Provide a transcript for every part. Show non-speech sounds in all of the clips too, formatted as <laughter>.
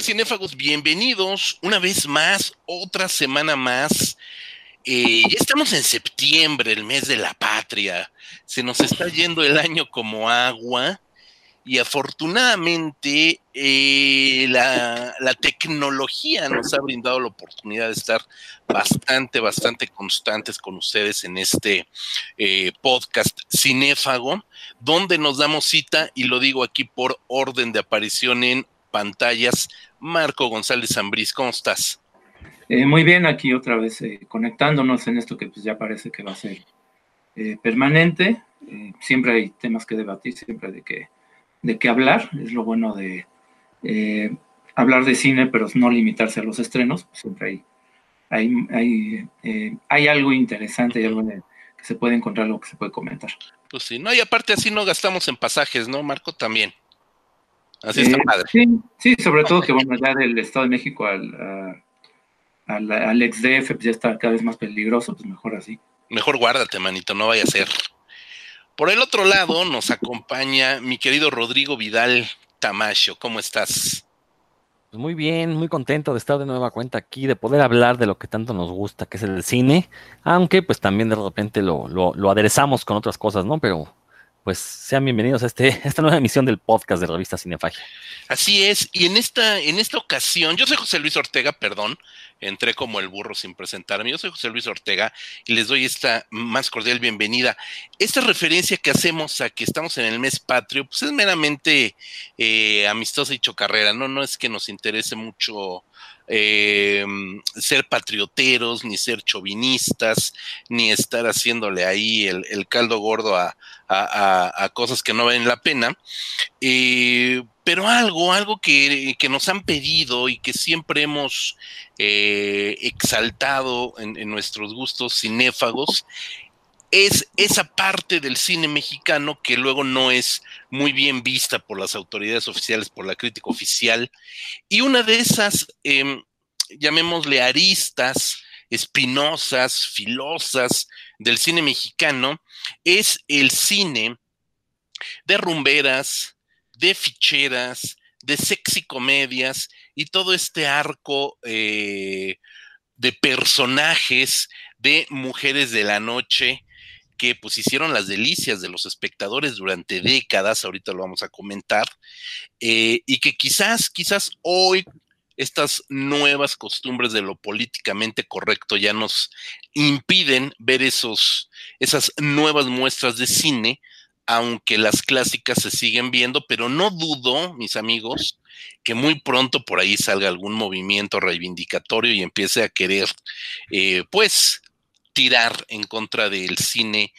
cinéfagos? Bienvenidos una vez más, otra semana más. Eh, ya estamos en septiembre, el mes de la patria. Se nos está yendo el año como agua y afortunadamente eh, la, tecnología nos ha brindado la oportunidad de estar bastante, bastante constantes con ustedes en este eh, podcast cinéfago, donde nos damos cita, y lo digo aquí por orden de aparición en pantallas. Marco González Zambriz, ¿cómo estás? Eh, muy bien, aquí otra vez conectándonos en esto que pues ya parece que va a ser permanente. siempre hay temas que debatir, siempre hay de que de qué hablar, es lo bueno de eh, hablar de cine, pero no limitarse a los estrenos, siempre hay, hay, eh, hay, algo interesante, y algo que se puede encontrar, algo que se puede comentar. Pues sí, no, y aparte así no gastamos en pasajes, ¿no, Marco? También. Así está padre. Sí, sobre todo que, bueno, ya del Estado de México al, al, al ex DF pues ya está cada vez más peligroso, pues mejor así. Mejor guárdate, manito, no vaya a ser. Por el otro lado nos acompaña mi querido Rodrigo Vidal Tamacho. ¿Cómo estás? Pues muy bien, muy contento de estar de nueva cuenta aquí, de poder hablar de lo que tanto nos gusta, que es el cine, aunque pues también de repente lo, lo, lo aderezamos con otras cosas, ¿no? Pero pues sean bienvenidos a, este, <laughs> esta nueva emisión del podcast de Revista Cinefagia. Así es, y en esta, en esta ocasión, yo soy José Luis Ortega, perdón, entré como el burro sin presentarme, yo soy José Luis Ortega y les doy esta más cordial bienvenida. Esta referencia que hacemos a que estamos en el mes patrio, pues es meramente eh, amistosa y chocarrera, ¿no? No es que nos interese mucho eh, ser patrioteros, ni ser chauvinistas, ni estar haciéndole ahí el, caldo gordo a, cosas que no valen la pena. Eh, pero algo, algo que, nos han pedido y que siempre hemos eh, exaltado en, en, nuestros gustos cinéfagos es esa parte del cine mexicano que luego no es muy bien vista por las autoridades oficiales, por la crítica oficial. Y una de esas, em, llamémosle aristas, espinosas, filosas del cine mexicano, es el cine de rumberas, de ficheras, de sexy comedias y todo este arco eh, de personajes de mujeres de la noche que pues hicieron las delicias de los espectadores durante décadas, ahorita lo vamos a comentar, eh, y que quizás, quizás hoy estas nuevas costumbres de lo políticamente correcto ya nos impiden ver esos, esas nuevas muestras de cine, aunque las clásicas se siguen viendo, pero no dudo, mis amigos, que muy pronto por ahí salga algún movimiento reivindicatorio y empiece a querer, eh, pues, tirar en contra del cine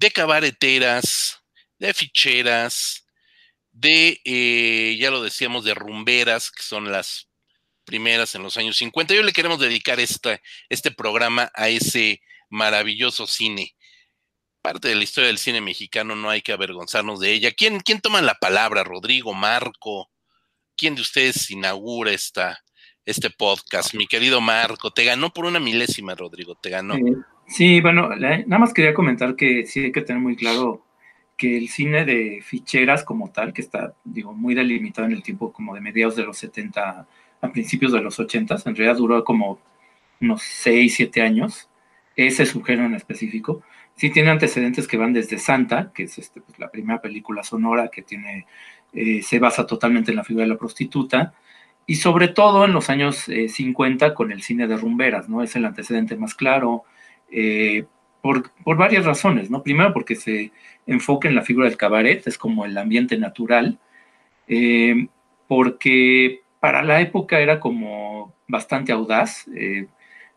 de cabareteras, de ficheras, de, eh, ya lo decíamos, de rumberas, que son las primeras en los años 50. Yo le queremos dedicar esta, este programa a ese maravilloso cine. Parte de la historia del cine mexicano, no hay que avergonzarnos de ella. ¿Quién, quién toma la palabra? ¿Rodrigo, Marco? ¿Quién de ustedes inaugura esta, este podcast. Mi querido Marco, te ganó por una milésima, Rodrigo, te ganó. sí, bueno, nada más quería comentar que sí hay que tener muy claro que el cine de ficheras como tal, que está, digo, muy delimitado en el tiempo como de mediados de los 70 a principios de los 80, en realidad duró como unos 6, 7 años, ese subgénero en específico. Sí tiene antecedentes que van desde Santa, que es este, pues, la primera película sonora que tiene, eh, se basa totalmente en la figura de la prostituta, y sobre todo en los años 50 eh, con el cine de rumberas, ¿no? Es el antecedente más claro, eh, por, varias razones, ¿no? Primero porque se enfoca en la figura del cabaret, es como el ambiente natural, eh, porque para la época era como bastante audaz,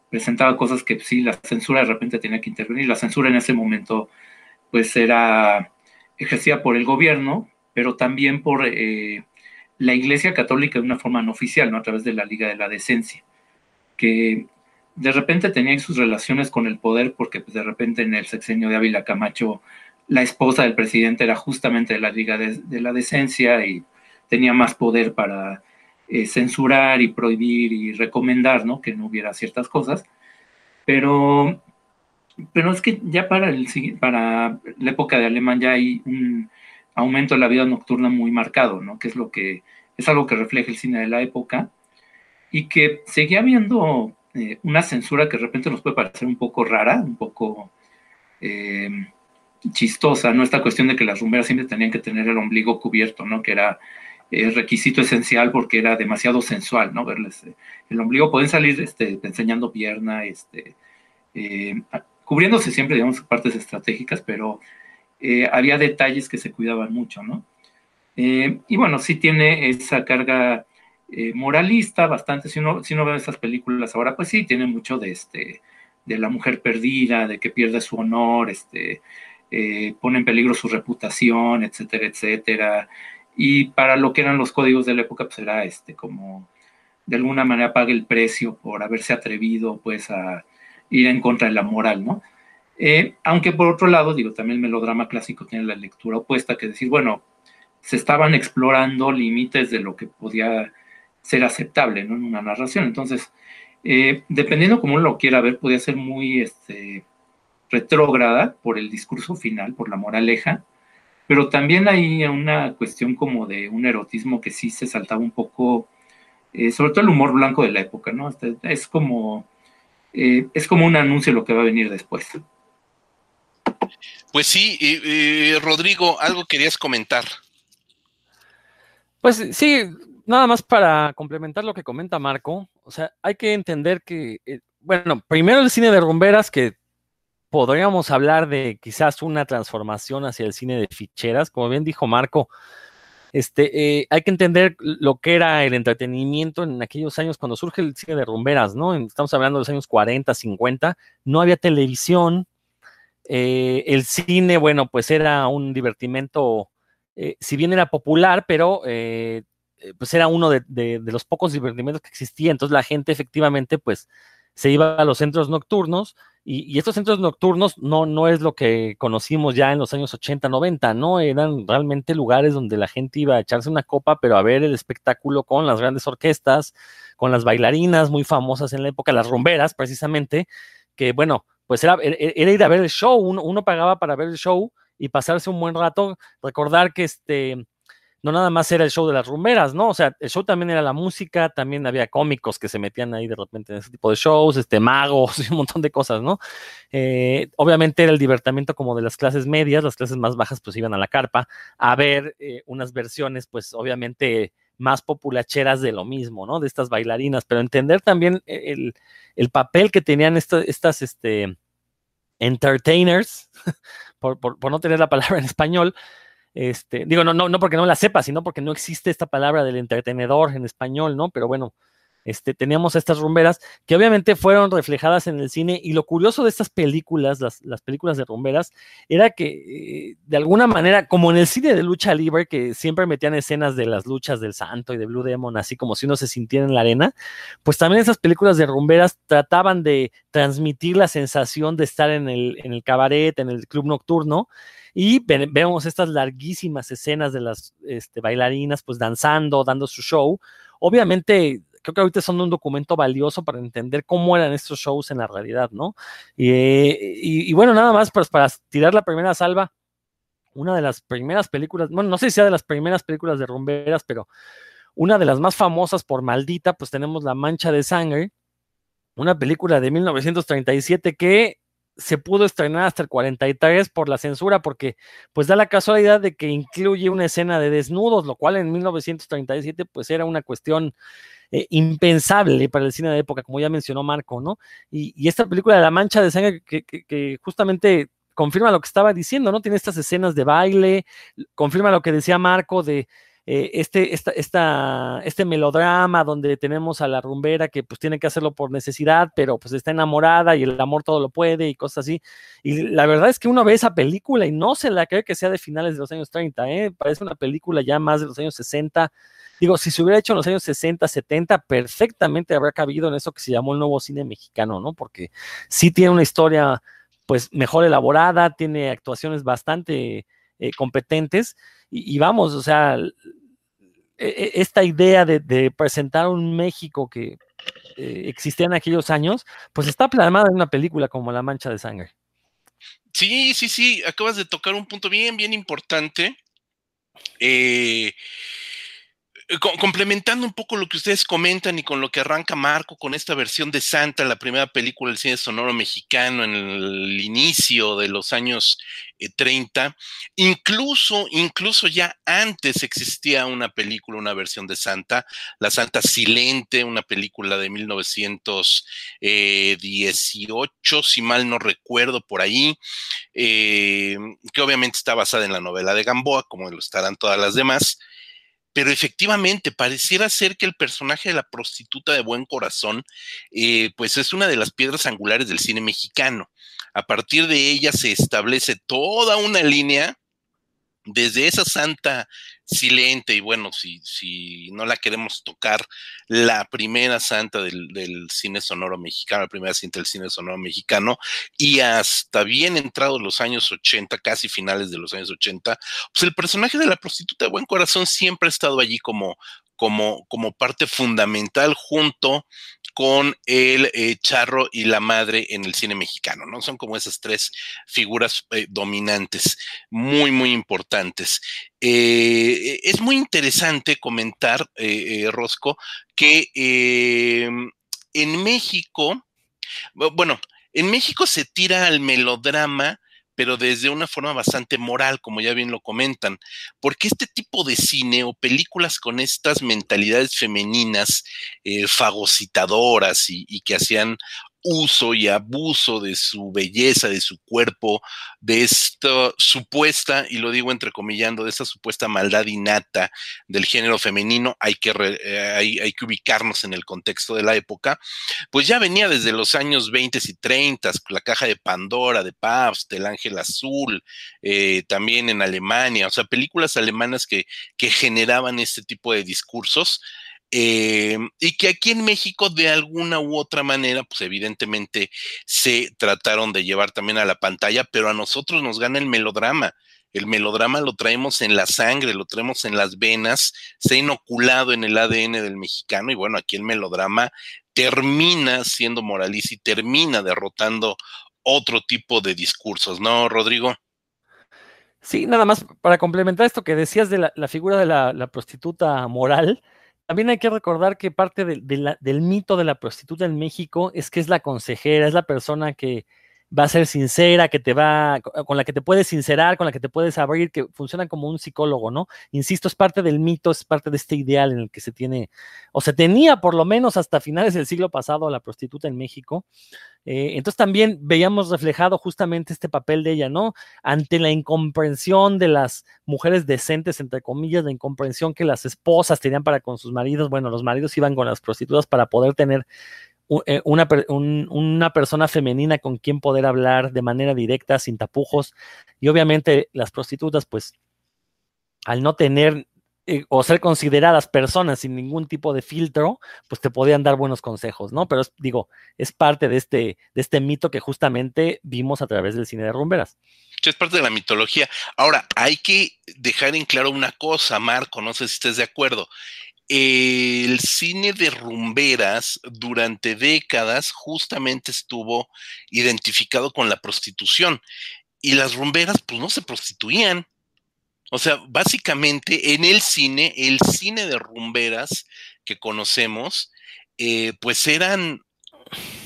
presentaba cosas que sí, la censura de repente tenía que intervenir, la censura en ese momento pues era ejercida por el gobierno, pero también por la Iglesia Católica de una forma no oficial, ¿no? A través de la Liga de la Decencia, que de repente tenía sus relaciones con el poder porque pues, de repente en el sexenio de Ávila Camacho la esposa del presidente era justamente de la Liga de, la Decencia y tenía más poder para eh, censurar y prohibir y recomendar, ¿no? Que no hubiera ciertas cosas. Pero, pero es que ya para, el, para la época de Alemán ya hay un aumento de la vida nocturna muy marcado, ¿no? Que es lo que es algo que refleja el cine de la época y que seguía habiendo eh, una censura que de repente nos puede parecer un poco rara, un poco eh, chistosa, ¿no? Esta cuestión de que las rumberas siempre tenían que tener el ombligo cubierto, ¿no? Que era eh, requisito esencial porque era demasiado sensual, ¿no? Verles el ombligo, pueden salir este, enseñando pierna, este, cubriéndose siempre, digamos, partes estratégicas, pero había detalles que se cuidaban mucho, ¿no? Y bueno, sí tiene esa carga eh, moralista bastante, si uno, si uno ve esas películas ahora, pues sí, tiene mucho de este, de la mujer perdida, de que pierde su honor, este, eh, pone en peligro su reputación, etcétera, etcétera. Y para lo que eran los códigos de la época, pues era este, como de alguna manera paga el precio por haberse atrevido, pues, a ir en contra de la moral, ¿no? Eh, aunque por otro lado, digo, también el melodrama clásico tiene la lectura opuesta, que decir, bueno, se estaban explorando límites de lo que podía ser aceptable en una narración. Entonces, eh, dependiendo cómo uno lo quiera ver, podría ser muy este, retrógrada por el discurso final, por la moraleja, pero también hay una cuestión como de un erotismo que sí se saltaba un poco, eh, sobre todo el humor blanco de la época, ¿no? Este, es como, eh, es como un anuncio de lo que va a venir después. Pues sí, Rodrigo, algo querías comentar. Pues sí, nada más para complementar lo que comenta Marco, o sea, hay que entender que, eh, bueno, primero el cine de rumberas, que podríamos hablar de quizás una transformación hacia el cine de ficheras, como bien dijo Marco, este, eh, hay que entender lo que era el entretenimiento en aquellos años cuando surge el cine de rumberas, ¿no? Estamos hablando de los años 40, 50, no había televisión, eh, el cine, bueno, pues era un divertimento, si bien era popular, pero eh, pues era uno de, los pocos divertimentos que existía, entonces la gente efectivamente pues se iba a los centros nocturnos y, estos centros nocturnos no, no es lo que conocimos ya en los años 80, 90, ¿no? Eran realmente lugares donde la gente iba a echarse una copa, pero a ver el espectáculo con las grandes orquestas, con las bailarinas muy famosas en la época, las rumberas precisamente, que bueno, pues era, era ir a ver el show, uno, uno pagaba para ver el show y pasarse un buen rato, recordar que este no nada más era el show de las rumberas, ¿no? O sea, el show también era la música, también había cómicos que se metían ahí de repente en ese tipo de shows, este, magos <laughs> y un montón de cosas, ¿no? Eh, obviamente era el divertimiento como de las clases medias, las clases más bajas pues iban a la carpa a ver eh, unas versiones pues obviamente más populacheras de lo mismo, ¿no? De estas bailarinas, pero entender también el, papel que tenían estas, este, entertainers, <laughs> por, por no tener la palabra en español, este, digo, no, no, no porque no la sepa, sino porque no existe esta palabra del entretenedor en español, ¿no? Pero bueno, este, teníamos estas rumberas que obviamente fueron reflejadas en el cine y lo curioso de estas películas, las, las películas de rumberas, era que eh, de alguna manera, como en el cine de lucha libre, que siempre metían escenas de las luchas del santo y de Blue Demon, así como si uno se sintiera en la arena, pues también esas películas de rumberas trataban de transmitir la sensación de estar en el, en el cabaret, en el club nocturno, y vemos estas larguísimas escenas de las este, bailarinas pues danzando, dando su show. Obviamente, creo que ahorita son un documento valioso para entender cómo eran estos shows en la realidad, ¿no? Y, bueno, nada más pues, para tirar la primera salva, una de las primeras películas, bueno, no sé si sea de las primeras películas de rumberas, pero una de las más famosas por maldita, pues tenemos La Mancha de Sangre, una película de 1937 que se pudo estrenar hasta el 43 por la censura, porque pues da la casualidad de que incluye una escena de desnudos, lo cual en 1937 pues era una cuestión eh, impensable para el cine de época, como ya mencionó Marco, ¿no? Y, esta película de La Mancha de Sangre que, justamente confirma lo que estaba diciendo, ¿no? Tiene estas escenas de baile, confirma lo que decía Marco de eh, este, esta, esta, este melodrama donde tenemos a la rumbera que pues tiene que hacerlo por necesidad, pero pues está enamorada y el amor todo lo puede y cosas así. Y la verdad es que uno ve esa película y no se la cree que sea de finales de los años 30, ¿eh? parece una película ya más de los años 60. Digo, si se hubiera hecho en los años 60, 70, perfectamente habría cabido en eso que se llamó el nuevo cine mexicano, ¿no? Porque sí tiene una historia pues mejor elaborada, tiene actuaciones bastante eh, competentes y, vamos, o sea, e, e, esta idea de, presentar un México que eh, existía en aquellos años, pues está plasmada en una película como La Mancha de Sangre. Sí, sí, sí, acabas de tocar un punto bien, bien importante. Eh, Eh, complementando un poco lo que ustedes comentan y con lo que arranca Marco con esta versión de Santa, la primera película del cine sonoro mexicano en el inicio de los años 30, eh, incluso, incluso ya antes existía una película, una versión de Santa, La Santa Silente, una película de 1918, si mal no recuerdo, por ahí, eh, que obviamente está basada en la novela de Gamboa, como lo estarán todas las demás pero efectivamente pareciera ser que el personaje de la prostituta de buen corazón, eh, pues es una de las piedras angulares del cine mexicano. A partir de ella se establece toda una línea desde esa santa silente, y bueno, si, si no la queremos tocar, la primera santa del, cine sonoro mexicano, la primera cinta del cine sonoro mexicano, y hasta bien entrados los años 80, casi finales de los años 80, pues el personaje de la prostituta de buen corazón siempre ha estado allí como, como, como parte fundamental junto con el eh, charro y la madre en el cine mexicano, ¿no? Son como esas tres figuras eh, dominantes, muy, muy importantes. Eh, es muy interesante comentar, Rosco, que en México, bueno, en México se tira al melodrama pero desde una forma bastante moral, como ya bien lo comentan, porque este tipo de cine o películas con estas mentalidades femeninas eh, fagocitadoras y, y, que hacían uso y abuso de su belleza, de su cuerpo, de esta supuesta, y lo digo entrecomillando, de esta supuesta maldad innata del género femenino, hay que, eh, hay, que ubicarnos en el contexto de la época, pues ya venía desde los años 20 y 30, la caja de Pandora, de Pabst, el Ángel Azul, eh, también en Alemania, o sea, películas alemanas que, que generaban este tipo de discursos eh, y que aquí en México de alguna u otra manera, pues evidentemente se trataron de llevar también a la pantalla, pero a nosotros nos gana el melodrama. El melodrama lo traemos en la sangre, lo traemos en las venas, se ha inoculado en el ADN del mexicano y bueno, aquí el melodrama termina siendo moralista y termina derrotando otro tipo de discursos, ¿no, Rodrigo? Sí, nada más para complementar esto que decías de la, figura de la prostituta moral, también hay que recordar que parte del mito de la prostituta en México es que es la consejera, es la persona que va a ser sincera, que te va, con la que te puedes sincerar, con la que te puedes abrir, que funciona como un psicólogo, ¿no? Insisto, es parte del mito, es parte de este ideal en el que se tiene, o se tenía por lo menos hasta finales del siglo pasado la prostituta en México. Eh, entonces también veíamos reflejado justamente este papel de ella, ¿no? Ante la incomprensión de las mujeres decentes, entre comillas, la incomprensión que las esposas tenían para con sus maridos, bueno, los maridos iban con las prostitutas para poder tener eh, una, una, persona femenina con quien poder hablar de manera directa, sin tapujos. Y obviamente las prostitutas, pues, al no tener eh, o ser consideradas personas sin ningún tipo de filtro, pues te podían dar buenos consejos, ¿no? Pero digo, es parte de este, de este mito que justamente vimos a través del cine de rumberas. Es parte de la mitología. Ahora, hay que dejar en claro una cosa, Marco, no sé si estés de acuerdo el cine de rumberas durante décadas justamente estuvo identificado con la prostitución y las rumberas pues no se prostituían. O sea, básicamente en el cine, el cine de rumberas que conocemos, eh, pues eran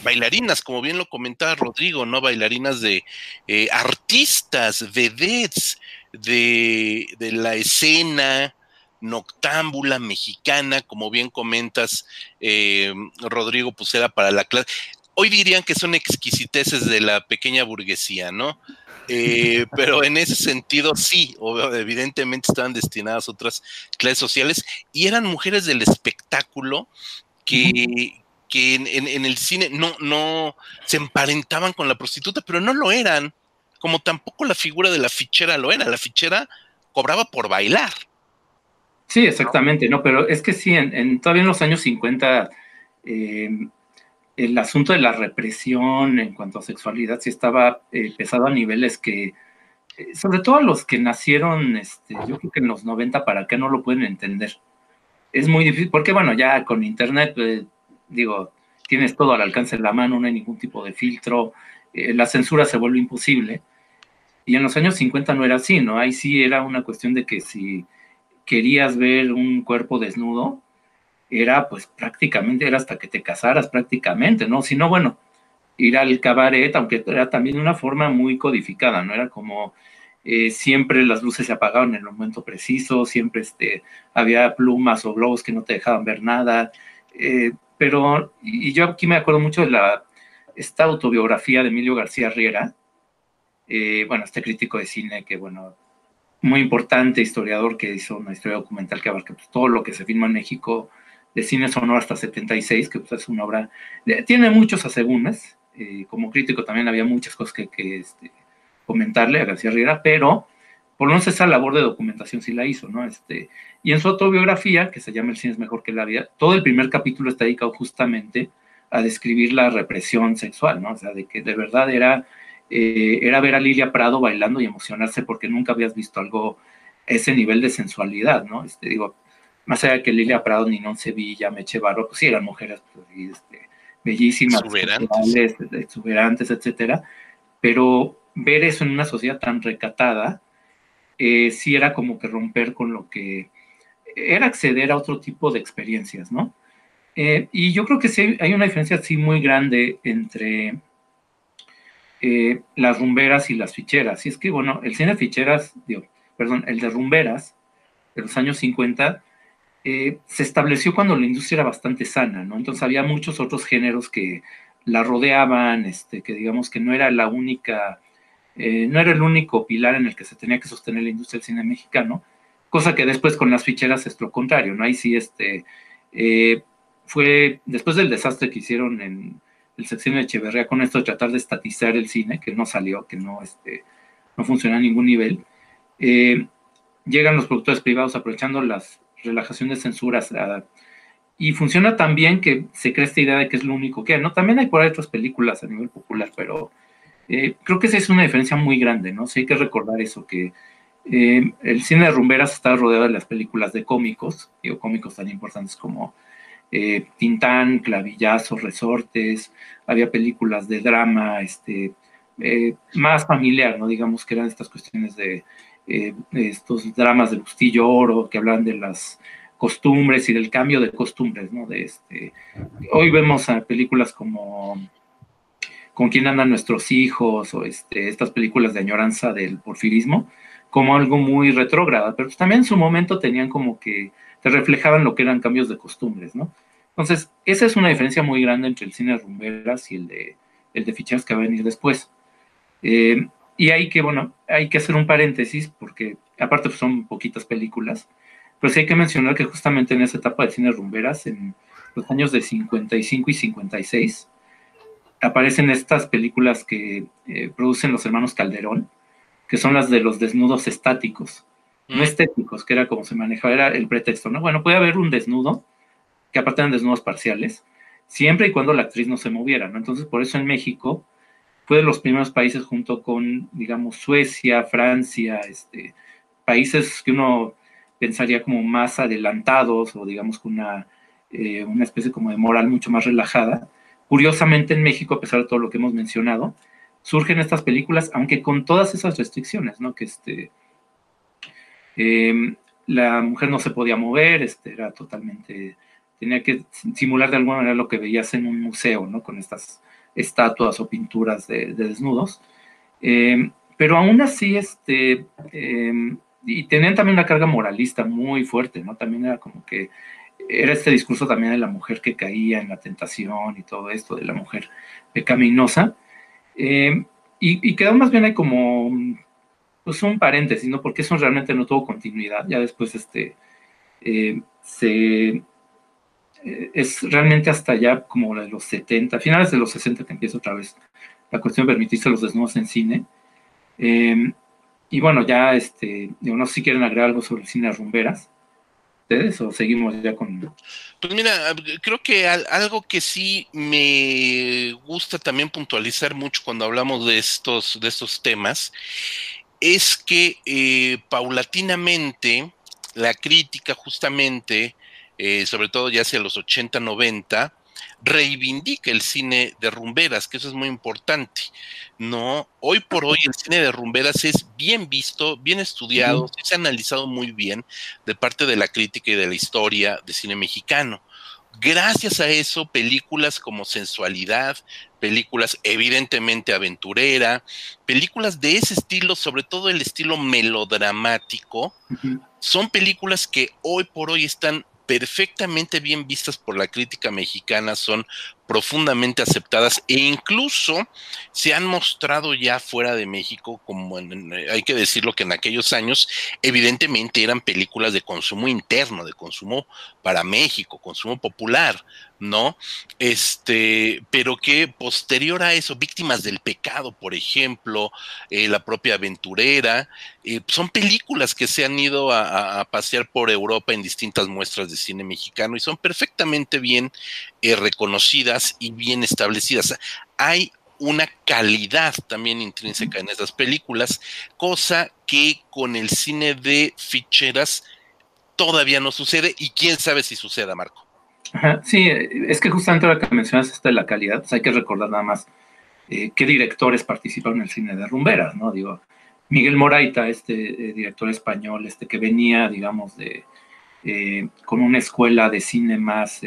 bailarinas, como bien lo comentaba Rodrigo, ¿no? Bailarinas de eh, artistas, vedettes de, de la escena, noctámbula mexicana, como bien comentas, eh, Rodrigo, pues era para la clase. Hoy dirían que son exquisiteces de la pequeña burguesía, ¿no? Eh, <laughs> pero en ese sentido sí, evidentemente estaban destinadas a otras clases sociales y eran mujeres del espectáculo que, que en, el cine no, no se emparentaban con la prostituta, pero no lo eran, como tampoco la figura de la fichera lo era, la fichera cobraba por bailar. Sí, exactamente, no, pero es que sí, en, todavía en los años 50 eh, el asunto de la represión en cuanto a sexualidad sí estaba eh, pesado a niveles que, eh, sobre todo los que nacieron, este, yo creo que en los 90 para acá no lo pueden entender. Es muy difícil, porque bueno, ya con internet, digo, tienes todo al alcance de la mano, no hay ningún tipo de filtro, la censura se vuelve imposible. Y en los años 50 no era así, ¿no? Ahí sí era una cuestión de que si querías ver un cuerpo desnudo, era pues prácticamente, era hasta que te casaras prácticamente, ¿no? Si no, bueno, ir al cabaret, aunque era también una forma muy codificada, ¿no? Era como eh, siempre las luces se apagaban en el momento preciso, siempre este, había plumas o globos que no te dejaban ver nada, eh, pero, y yo aquí me acuerdo mucho de la, esta autobiografía de Emilio García Riera, eh, bueno, este crítico de cine que, bueno, muy importante historiador que hizo una historia documental que abarca todo lo que se filma en México de cine sonoro hasta 76, que pues, es una obra, tiene muchos asegúnes, eh, como crítico también había muchas cosas que, este, comentarle a García Riera, pero por lo menos esa labor de documentación sí la hizo, ¿no? Este, y en su autobiografía, que se llama El cine es mejor que la vida, todo el primer capítulo está dedicado justamente a describir la represión sexual, ¿no? O sea, de que de verdad era, eh, era ver a Lilia Prado bailando y emocionarse porque nunca habías visto algo, ese nivel de sensualidad, ¿no? Este, digo, más allá de que Lilia Prado, ni non Sevilla, Meche Barro, pues sí, eran mujeres pues, este, bellísimas, exuberantes. exuberantes, etcétera, pero ver eso en una sociedad tan recatada, eh, sí era como que romper con lo que era acceder a otro tipo de experiencias, ¿no? Eh, y yo creo que sí hay una diferencia así muy grande entre eh, las rumberas y las ficheras. Y es que, bueno, el cine de ficheras, digo, perdón, el de rumberas de los años 50 se estableció cuando la industria era bastante sana, ¿no? Entonces había muchos otros géneros que la rodeaban, este, que digamos que no era la única eh, no era el único pilar en el que se tenía que sostener la industria del cine mexicano, cosa que después con las ficheras es lo contrario, ¿no? Ahí sí, este, eh, fue después del desastre que hicieron en el sexenio de Echeverría con esto de tratar de estatizar el cine, que no salió, que no, este, no funciona a ningún nivel, eh, llegan los productores privados aprovechando las relajaciones de censuras y funciona tan bien que se crea esta idea de que es lo único que hay, ¿no? También hay por ahí otras películas a nivel popular, pero eh, creo que esa es una diferencia muy grande, ¿no? Sí hay que recordar eso, que eh, el cine de rumberas está rodeado de las películas de cómicos, digo, cómicos tan importantes como eh, Tintán, Clavillazo, Resortes, había películas de drama, este, más familiar, ¿no? Digamos que eran estas cuestiones de estos dramas de Bustillo Oro, que hablan de las costumbres y del cambio de costumbres, ¿no? De este, hoy vemos películas como con quién andan nuestros hijos o este, estas películas de añoranza del porfirismo como algo muy retrógrado, pero también en su momento tenían como que te reflejaban lo que eran cambios de costumbres, ¿no? Entonces, esa es una diferencia muy grande entre el cine de rumberas y el de, el de ficheras que va a venir después. Eh, y hay que, bueno, hay que hacer un paréntesis porque aparte pues, son poquitas películas, pero sí hay que mencionar que justamente en esa etapa del cine rumberas, en los años de 55 y 56, aparecen estas películas que eh, producen los hermanos Calderón, que son las de los desnudos estáticos, no estéticos, que era como se manejaba, era el pretexto, ¿no? Bueno, puede haber un desnudo, que aparte eran desnudos parciales, siempre y cuando la actriz no se moviera, ¿no? Entonces, por eso en México fue de los primeros países junto con, digamos, Suecia, Francia, este, países que uno pensaría como más adelantados o digamos con una, eh, una especie como de moral mucho más relajada, Curiosamente en México, a pesar de todo lo que hemos mencionado, surgen estas películas, aunque con todas esas restricciones, ¿no? Que este, em, la mujer no se podía mover, este, era totalmente, tenía que simular de alguna manera lo que veías en un museo, ¿no? Con estas estatuas o pinturas de, desnudos. Em, pero aún así, este, em, y tenían también una carga moralista muy fuerte, ¿no? También era como que era este discurso también de la mujer que caía en la tentación y todo esto, de la mujer pecaminosa. Eh, y, quedó más bien ahí como pues un paréntesis, ¿no? Porque eso realmente no tuvo continuidad. Ya después este, eh, se, eh, es realmente hasta ya como de los 70, finales de los 60 que empieza otra vez la cuestión de permitirse los desnudos en cine. y bueno, ya, este, no si quieren agregar algo sobre el cine de rumberas ustedes o seguimos ya con... Pues mira, creo que algo que sí me gusta también puntualizar mucho cuando hablamos de estos, de estos temas es que eh, paulatinamente la crítica justamente, eh, sobre todo ya hacia los 80, 90, reivindica el cine de rumberas, que eso es muy importante. No, hoy por hoy el cine de rumberas es bien visto, bien estudiado, se ha analizado muy bien de parte de la crítica y de la historia de cine mexicano gracias a eso, películas como Sensualidad, películas evidentemente aventurera, películas de ese estilo, sobre todo el estilo melodramático, son películas que hoy por hoy están perfectamente bien vistas por la crítica mexicana, son profundamente aceptadas e incluso se han mostrado ya fuera de México, como hay que decirlo que en aquellos años evidentemente eran películas de consumo interno, de consumo para México, consumo popular, ¿no? Este, pero que posterior a eso, Víctimas del Pecado, por ejemplo, eh, La propia aventurera, eh, son películas que se han ido a, pasear por Europa en distintas muestras de cine mexicano y son perfectamente bien eh, reconocidas y bien establecidas. Hay una calidad también intrínseca en esas películas, cosa que con el cine de ficheras todavía no sucede y quién sabe si suceda, Marco. sí, es que justamente lo que mencionas esta de la calidad, pues hay que recordar nada más eh, qué directores participaron en el cine de rumberas, ¿no? Digo, Miguel Moraita, este eh, director español, este que venía, digamos, de eh, con una escuela de cine más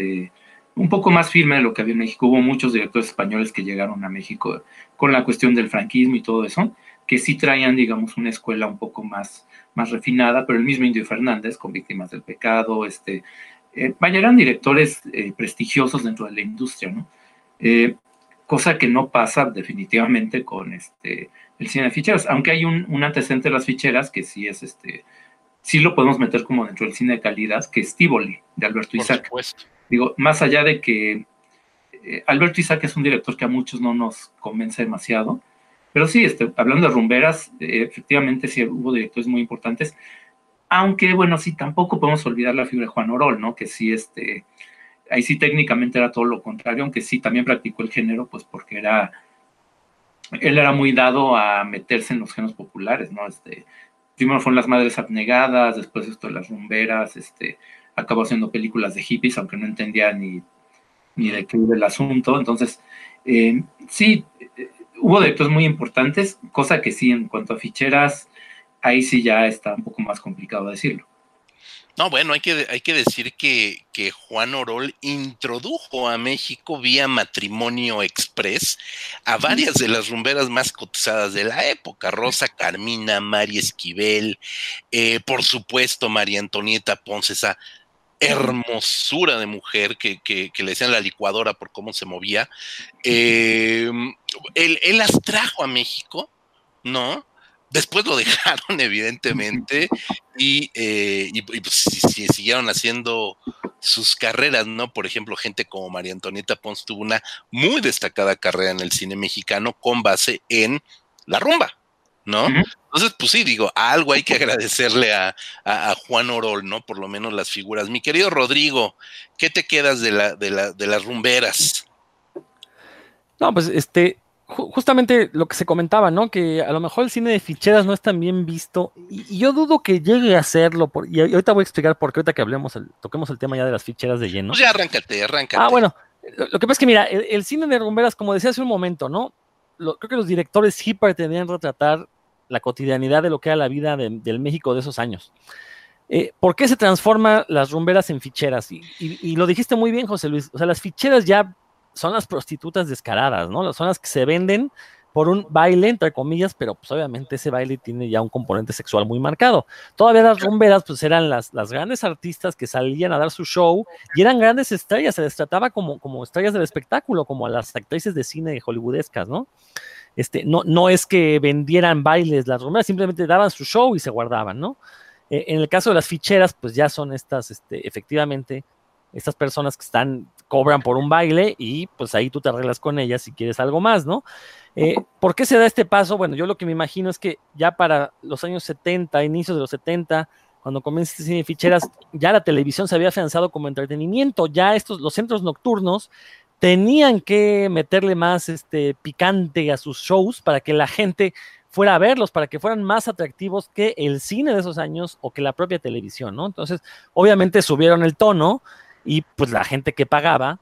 un poco más firme de lo que había en México. Hubo muchos directores españoles que llegaron a México con la cuestión del franquismo y todo eso, que sí traían, digamos, una escuela un poco más, más refinada, pero el mismo Indio Fernández, con Víctimas del Pecado, este, eh, eran directores eh, prestigiosos dentro de la industria, ¿no? Eh, cosa que no pasa definitivamente con este, el cine de ficheras, aunque hay un, antecedente de las ficheras que sí es este, sí lo podemos meter como dentro del cine de calidad, que es Tivoli, de Alberto Por Isaac. Supuesto. Digo, más allá de que eh, Alberto Isaac es un director que a muchos no nos convence demasiado, pero sí, este, hablando de rumberas, eh, efectivamente sí hubo directores muy importantes, aunque bueno, sí, tampoco podemos olvidar la figura de Juan Orol, ¿no? Que sí, este, ahí sí técnicamente era todo lo contrario, aunque sí también practicó el género, pues porque era, él era muy dado a meterse en los géneros populares, ¿no? Este, primero fueron las madres abnegadas, después esto de las rumberas, este, acabó haciendo películas de hippies, aunque no entendía ni, ni de qué iba el asunto. Entonces, eh, sí, eh, hubo directores muy importantes, cosa que sí, en cuanto a ficheras, ahí sí ya está un poco más complicado decirlo. No, bueno, hay que, hay que decir que, que, Juan Orol introdujo a México vía matrimonio express a varias de las rumberas más cotizadas de la época, Rosa Carmina, María Esquivel, eh, por supuesto María Antonieta Ponce, esa hermosura de mujer que, le decían la licuadora por cómo se movía. Em, él, las trajo a México, ¿no? Después lo <laughs> dejaron, evidentemente, y, eh, pues, siguieron haciendo sus carreras, ¿no? Por ejemplo, gente como María Antonieta Pons tuvo una muy destacada carrera en el cine mexicano con base en la rumba, ¿no? Entonces, pues sí, digo, algo hay que agradecerle a, Juan Orol, ¿no? Por lo menos las figuras. Mi querido Rodrigo, ¿qué te quedas de, la, de, de las rumberas? No, pues este, justamente lo que se comentaba, ¿no? Que a lo mejor el cine de ficheras no es tan bien visto y, yo dudo que llegue a hacerlo. y ahorita voy a explicar por qué ahorita que hablemos, toquemos el tema ya de las ficheras de lleno. Pues ya arráncate, arráncate. Ah, bueno, lo, que pasa es que mira, el, cine de rumberas, como decía hace un momento, ¿no? creo que los directores sí pretendían retratar la cotidianidad de lo que era la vida del México de esos años. Eh, ¿Por qué se transforman las rumberas en ficheras? Y, lo dijiste muy bien, José Luis. O sea, las ficheras ya son las prostitutas descaradas, ¿no? Son las que se venden por un baile, entre comillas, pero pues obviamente ese baile tiene ya un componente sexual muy marcado. Todavía las rumberas pues eran las, las grandes artistas que salían a dar su show y eran grandes estrellas, se les trataba como, como estrellas del espectáculo, como a las actrices de cine hollywoodescas, ¿no? Este, no, no es que vendieran bailes las rumberas, simplemente daban su show y se guardaban, ¿no? E, en el caso de las ficheras, pues ya son estas, este, efectivamente, estas personas que están, cobran por un baile y pues ahí tú te arreglas con ellas si quieres algo más, ¿no? Eh, ¿Por qué se da este paso? Bueno, yo lo que me imagino es que ya para los años 70, inicios de los 70, cuando comienza este cine ficheras, ya la televisión se había afianzado como entretenimiento, ya estos, los centros nocturnos tenían que meterle más este, picante a sus shows para que la gente fuera a verlos, para que fueran más atractivos que el cine de esos años o que la propia televisión, ¿no? Entonces, obviamente subieron el tono y pues la gente que pagaba,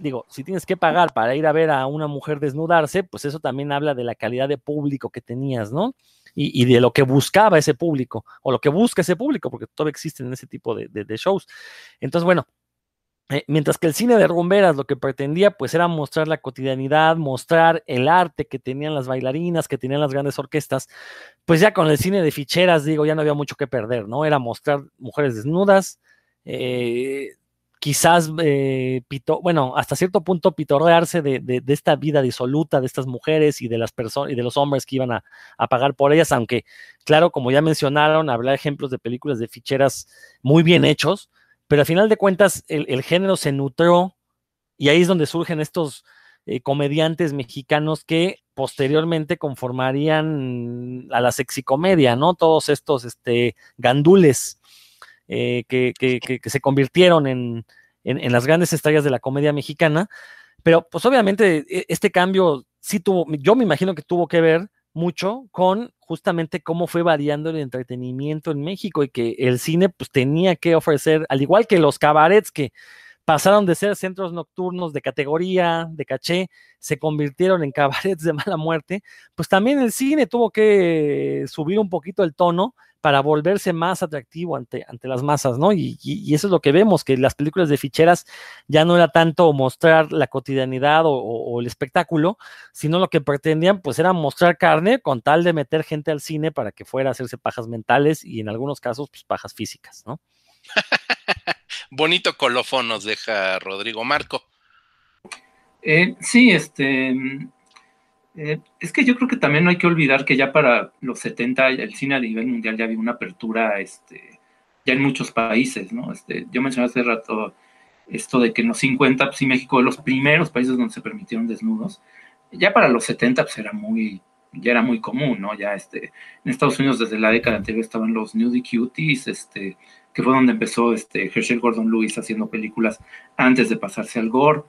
digo, si tienes que pagar para ir a ver a una mujer desnudarse, pues eso también habla de la calidad de público que tenías, ¿no? Y, de lo que buscaba ese público, o lo que busca ese público, porque todavía existen ese tipo de, shows. Entonces, bueno, eh, mientras que el cine de rumberas lo que pretendía, pues era mostrar la cotidianidad, mostrar el arte que tenían las bailarinas, que tenían las grandes orquestas, pues ya con el cine de ficheras, digo, ya no había mucho que perder, ¿no? Era mostrar mujeres desnudas, eh, quizás, eh, bueno, hasta cierto punto pitorrearse de, esta vida disoluta de estas mujeres y de las personas y de los hombres que iban a, pagar por ellas, aunque, claro, como ya mencionaron, habrá ejemplos de películas de ficheras muy bien hechos, pero al final de cuentas el, género se nutrió y ahí es donde surgen estos eh, comediantes mexicanos que posteriormente conformarían a la sexicomedia, ¿no? Todos estos este, gandules eh, que, se convirtieron en, las grandes estrellas de la comedia mexicana. Pero pues obviamente e, este cambio sí tuvo, yo me imagino que tuvo que ver mucho con justamente cómo fue variando el entretenimiento en México y que el cine pues tenía que ofrecer, al igual que los cabarets que pasaron de ser centros nocturnos de categoría, de caché, se convirtieron en cabarets de mala muerte, pues también el cine tuvo que subir un poquito el tono para volverse más atractivo ante, ante las masas, ¿no? Y, eso es lo que vemos, que las películas de ficheras ya no era tanto mostrar la cotidianidad o, el espectáculo, sino lo que pretendían pues era mostrar carne con tal de meter gente al cine para que fuera a hacerse pajas mentales y en algunos casos pues pajas físicas, ¿no? <laughs> Bonito colofón nos deja Rodrigo Marco. Eh, sí, este, eh, es que yo creo que también no hay que olvidar que ya para los 70 el cine a nivel mundial ya había una apertura este, ya en muchos países, ¿no? Este, yo mencioné hace rato esto de que en los 50, pues sí, México de los primeros países donde se permitieron desnudos. Ya para los 70, pues era muy, ya era muy común, ¿no? Ya este, en Estados Unidos desde la década anterior estaban los Nudie Cuties, este, que fue donde empezó este, Herschel Gordon Lewis haciendo películas antes de pasarse al gore.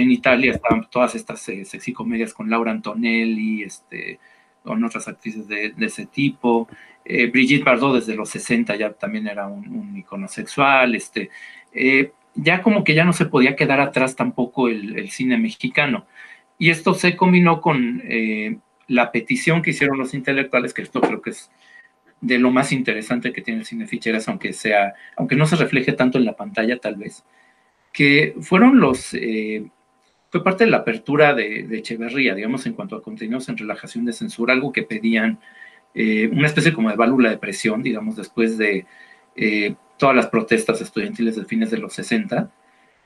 En Italia estaban todas estas eh, sexy comedias con Laura Antonelli, este, con otras actrices de, ese tipo. Eh, Brigitte Bardot desde los 60 ya también era un, icono sexual. Este, eh, ya como que ya no se podía quedar atrás tampoco el, cine mexicano. Y esto se combinó con la petición que hicieron los intelectuales, que esto creo que es de lo más interesante que tiene el cine ficheras, aunque sea, aunque no se refleje tanto en la pantalla tal vez, que fueron los fue parte de la apertura de, Echeverría, digamos, en cuanto a contenidos en relajación de censura, algo que pedían eh, una especie como de válvula de presión, digamos, después de eh, todas las protestas estudiantiles de fines de los 60.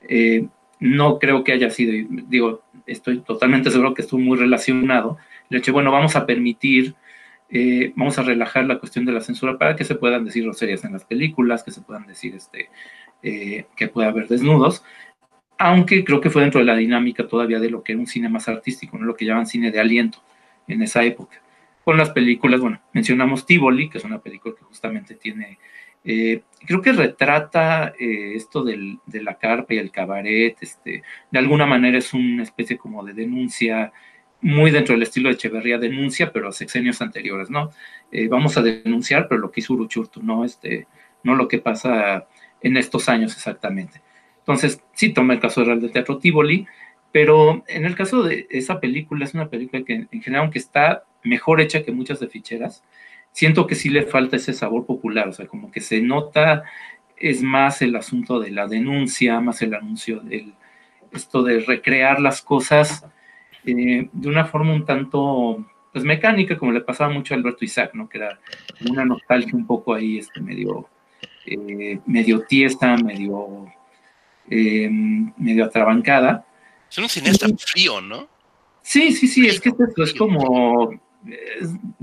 Eh, no creo que haya sido, digo, estoy totalmente seguro que estuvo muy relacionado. Le hecho, bueno, vamos a permitir, vamos a relajar la cuestión de la censura para que se puedan decir groserías en las películas, que se puedan decir este, que pueda haber desnudos aunque creo que fue dentro de la dinámica todavía de lo que era un cine más artístico, ¿no? lo que llaman cine de aliento en esa época. Con las películas, bueno, mencionamos Tivoli, que es una película que justamente tiene, eh, creo que retrata eh, esto del, de la carpa y el cabaret, este, de alguna manera es una especie como de denuncia, muy dentro del estilo de Echeverría, denuncia, pero a sexenios anteriores, ¿no? Eh, vamos a denunciar, pero lo que hizo Uruchurtu, ¿no? Este, no lo que pasa en estos años exactamente. Entonces, sí toma el caso real del Teatro Tivoli, pero en el caso de esa película, es una película que en general, aunque está mejor hecha que muchas de ficheras, siento que sí le falta ese sabor popular, o sea, como que se nota, es más el asunto de la denuncia, más el anuncio del, esto de recrear las cosas eh, de una forma un tanto, pues mecánica, como le pasaba mucho a Alberto Isaac, ¿no? Que era una nostalgia un poco ahí, este, medio, eh, medio tiesta, medio eh, medio atrabancada. Es un cineasta frío, ¿no? Sí, sí, sí, es que esto es como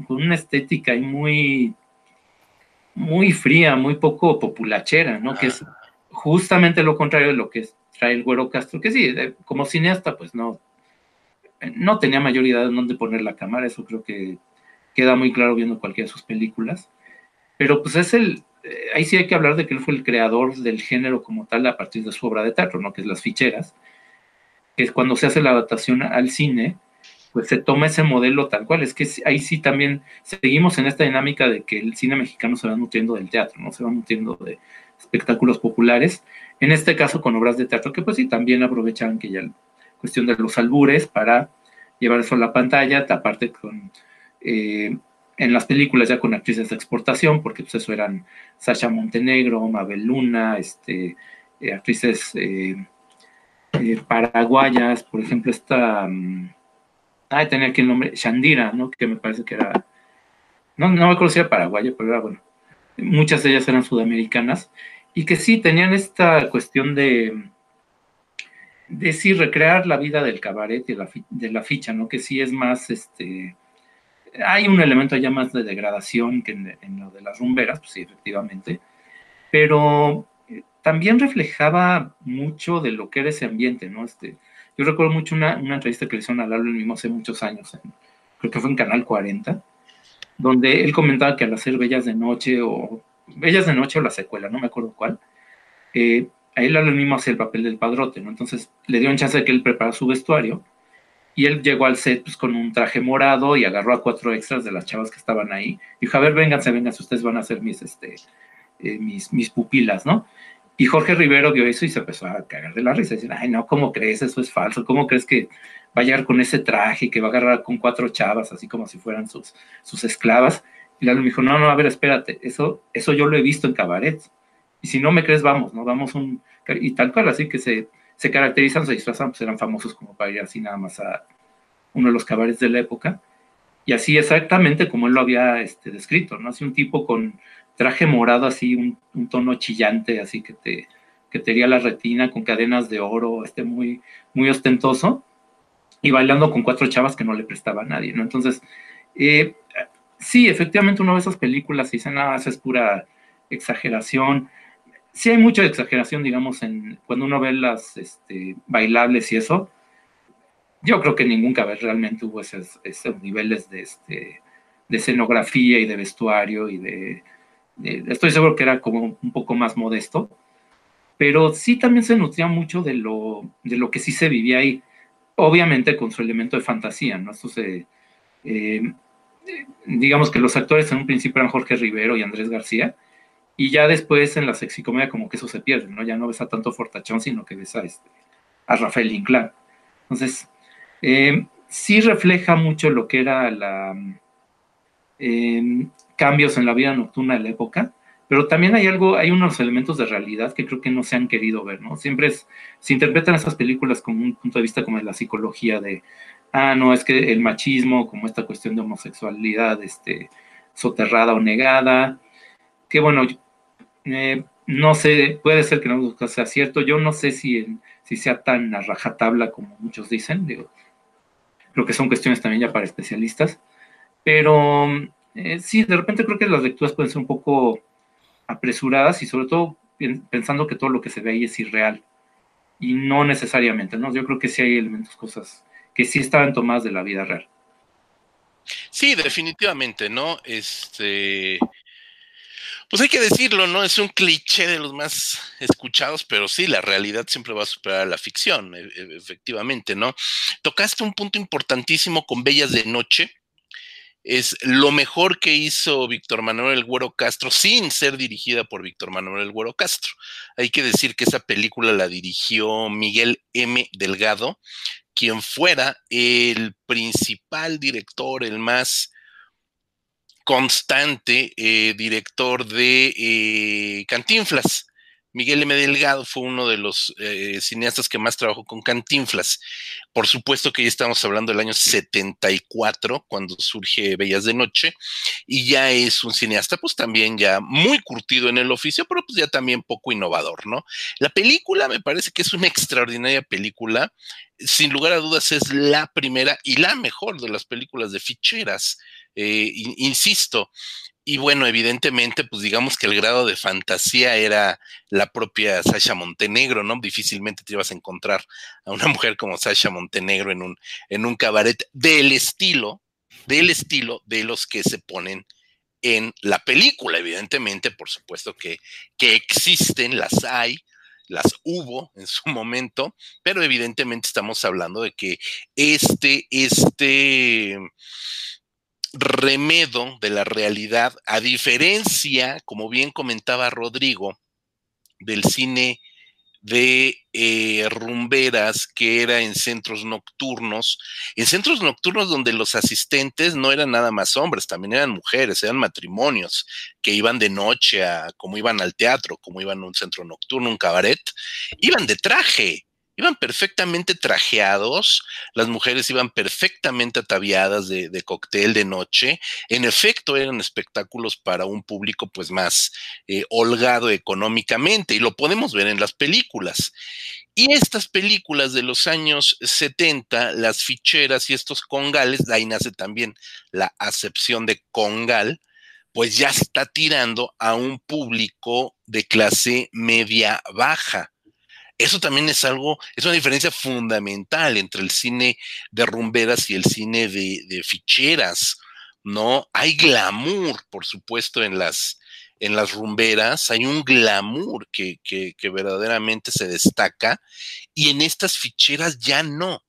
con una estética muy, muy fría, muy poco populachera, ¿no? Que es justamente lo contrario de lo que trae el Güero Castro, que sí, como cineasta, pues no, no tenía mayoría de dónde poner la cámara, eso creo que queda muy claro viendo cualquiera de sus películas, pero pues es el, eh, ahí sí hay que hablar de que él fue el creador del género como tal a partir de su obra de teatro, ¿no? Que es Las Ficheras, que es cuando se hace la adaptación al cine, pues se toma ese modelo tal cual. Es que ahí sí también seguimos en esta dinámica de que el cine mexicano se va nutriendo del teatro, ¿no? Se va nutriendo de espectáculos populares, en este caso con obras de teatro que pues sí, también aprovechaban que ya cuestión de los albures para llevar eso a la pantalla, aparte con, eh, en las películas ya con actrices de exportación, porque pues eso eran Sasha Montenegro, Mabel Luna, este, eh, actrices eh, paraguayas, por ejemplo, esta, um, tenía aquí el nombre, Shandira, ¿no? que me parece que era, no, no me era paraguaya, pero era bueno, muchas de ellas eran sudamericanas, y que sí tenían esta cuestión de, de sí recrear la vida del cabaret y la, de la ficha, ¿no? Que sí es más, este, hay un elemento ya más de degradación que en, lo de las rumberas, pues sí, efectivamente, pero eh, también reflejaba mucho de lo que era ese ambiente, ¿no? Este, yo recuerdo mucho una, entrevista que le hicieron a Lalo el mismo hace muchos años, creo que fue en Canal 40, donde él comentaba que al hacer Bellas de Noche o Bellas de Noche o la secuela, no me acuerdo cuál, eh, a él lo mismo hace el papel del padrote, ¿no? Entonces le dio un chance de que él preparara su vestuario y él llegó al set pues, con un traje morado y agarró a cuatro extras de las chavas que estaban ahí. Dijo, a ver, vénganse, vénganse, ustedes van a ser mis, este, eh, mis, mis pupilas, ¿no? Y Jorge Rivero vio eso y se empezó a cagar de la risa. Decir, ay, no, ¿cómo crees? Eso es falso. ¿Cómo crees que va a llegar con ese traje que va a agarrar con cuatro chavas, así como si fueran sus, sus esclavas? Y Lalo me dijo, no, no, a ver, espérate, eso, eso yo lo he visto en cabaret. Y si no me crees, vamos, ¿no? Vamos un... Y tal cual, así que se, se caracterizan, se disfrazan, pues eran famosos como para ir así nada más a uno de los cabarets de la época. Y así exactamente como él lo había este, descrito, ¿no? Así un tipo con traje morado, así un, tono chillante, así que te, que te la retina con cadenas de oro, este muy, muy ostentoso, y bailando con cuatro chavas que no le prestaba a nadie, ¿no? Entonces, eh, sí, efectivamente uno de esas películas y dice, nada, eso es pura exageración. Sí hay mucha exageración, digamos, en cuando uno ve las este, bailables y eso. Yo creo que ningún cabez realmente hubo esos, niveles de, este, de escenografía y de vestuario y de, Estoy seguro que era como un poco más modesto, pero sí también se nutría mucho de lo, de lo que sí se vivía ahí, obviamente con su elemento de fantasía, ¿no? Esto se... Eh, digamos que los actores en un principio eran Jorge Rivero y Andrés García, y ya después en la sexicomedia como que eso se pierde, ¿no? Ya no ves a tanto Fortachón, sino que ves a, este, a Rafael Inclán. Entonces, eh, sí refleja mucho lo que era la em, cambios en la vida nocturna de la época, pero también hay algo, hay unos elementos de realidad que creo que no se han querido ver, ¿no? Siempre se interpretan esas películas como un punto de vista como de la psicología de, ah, no, es que el machismo, como esta cuestión de homosexualidad, este, soterrada o negada, que bueno, eh, no sé, puede ser que no sea cierto, yo no sé si, si sea tan a rajatabla como muchos dicen, digo, creo que son cuestiones también ya para especialistas, pero eh, sí, de repente creo que las lecturas pueden ser un poco apresuradas y sobre todo pensando que todo lo que se ve ahí es irreal y no necesariamente, ¿no? Yo creo que sí hay elementos, cosas que sí estaban tomadas de la vida real. Sí, definitivamente, ¿no? Este, pues hay que decirlo, ¿no? Es un cliché de los más escuchados, pero sí, la realidad siempre va a superar a la ficción, e, e, efectivamente, ¿no? Tocaste un punto importantísimo con Bellas de Noche. Es lo mejor que hizo Víctor Manuel El Güero Castro sin ser dirigida por Víctor Manuel El Güero Castro. Hay que decir que esa película la dirigió Miguel M. Delgado, quien fuera el principal director, el más constante eh, director de eh, Cantinflas. Miguel M. Delgado fue uno de los eh, cineastas que más trabajó con Cantinflas. Por supuesto que ya estamos hablando del año 74, cuando surge Bellas de Noche, y ya es un cineasta, pues también ya muy curtido en el oficio, pero pues ya también poco innovador, ¿no? La película me parece que es una extraordinaria película. Sin lugar a dudas es la primera y la mejor de las películas de ficheras. Eh, insisto, y bueno, evidentemente, pues digamos que el grado de fantasía era la propia Sasha Montenegro, ¿no? Difícilmente te ibas a encontrar a una <laughs> mujer como Sasha Montenegro en un, en un cabaret del estilo, del estilo de los que se ponen en la película. Evidentemente, por supuesto que, que existen, las hay, las hubo en su momento, pero evidentemente estamos hablando de que este, este remedo de la realidad, a diferencia, como bien comentaba Rodrigo, del cine de eh, rumberas que era en centros nocturnos, en centros nocturnos donde los asistentes no eran nada más hombres, también eran mujeres, eran matrimonios que iban de noche a, como iban al teatro, como iban a un centro nocturno, un cabaret, iban de traje, iban perfectamente trajeados, las mujeres iban perfectamente ataviadas de, cóctel de noche. En efecto, eran espectáculos para un público pues más eh, holgado económicamente y lo podemos ver en las películas. Y estas películas de los años 70, las ficheras y estos congales, ahí nace también la acepción de congal, pues ya está tirando a un público de clase media baja eso también es algo, es una diferencia fundamental entre el cine de rumberas y el cine de, ficheras, ¿no? Hay glamour, por supuesto, en las, en las rumberas, hay un glamour que, que, que verdaderamente se destaca y en estas ficheras ya no.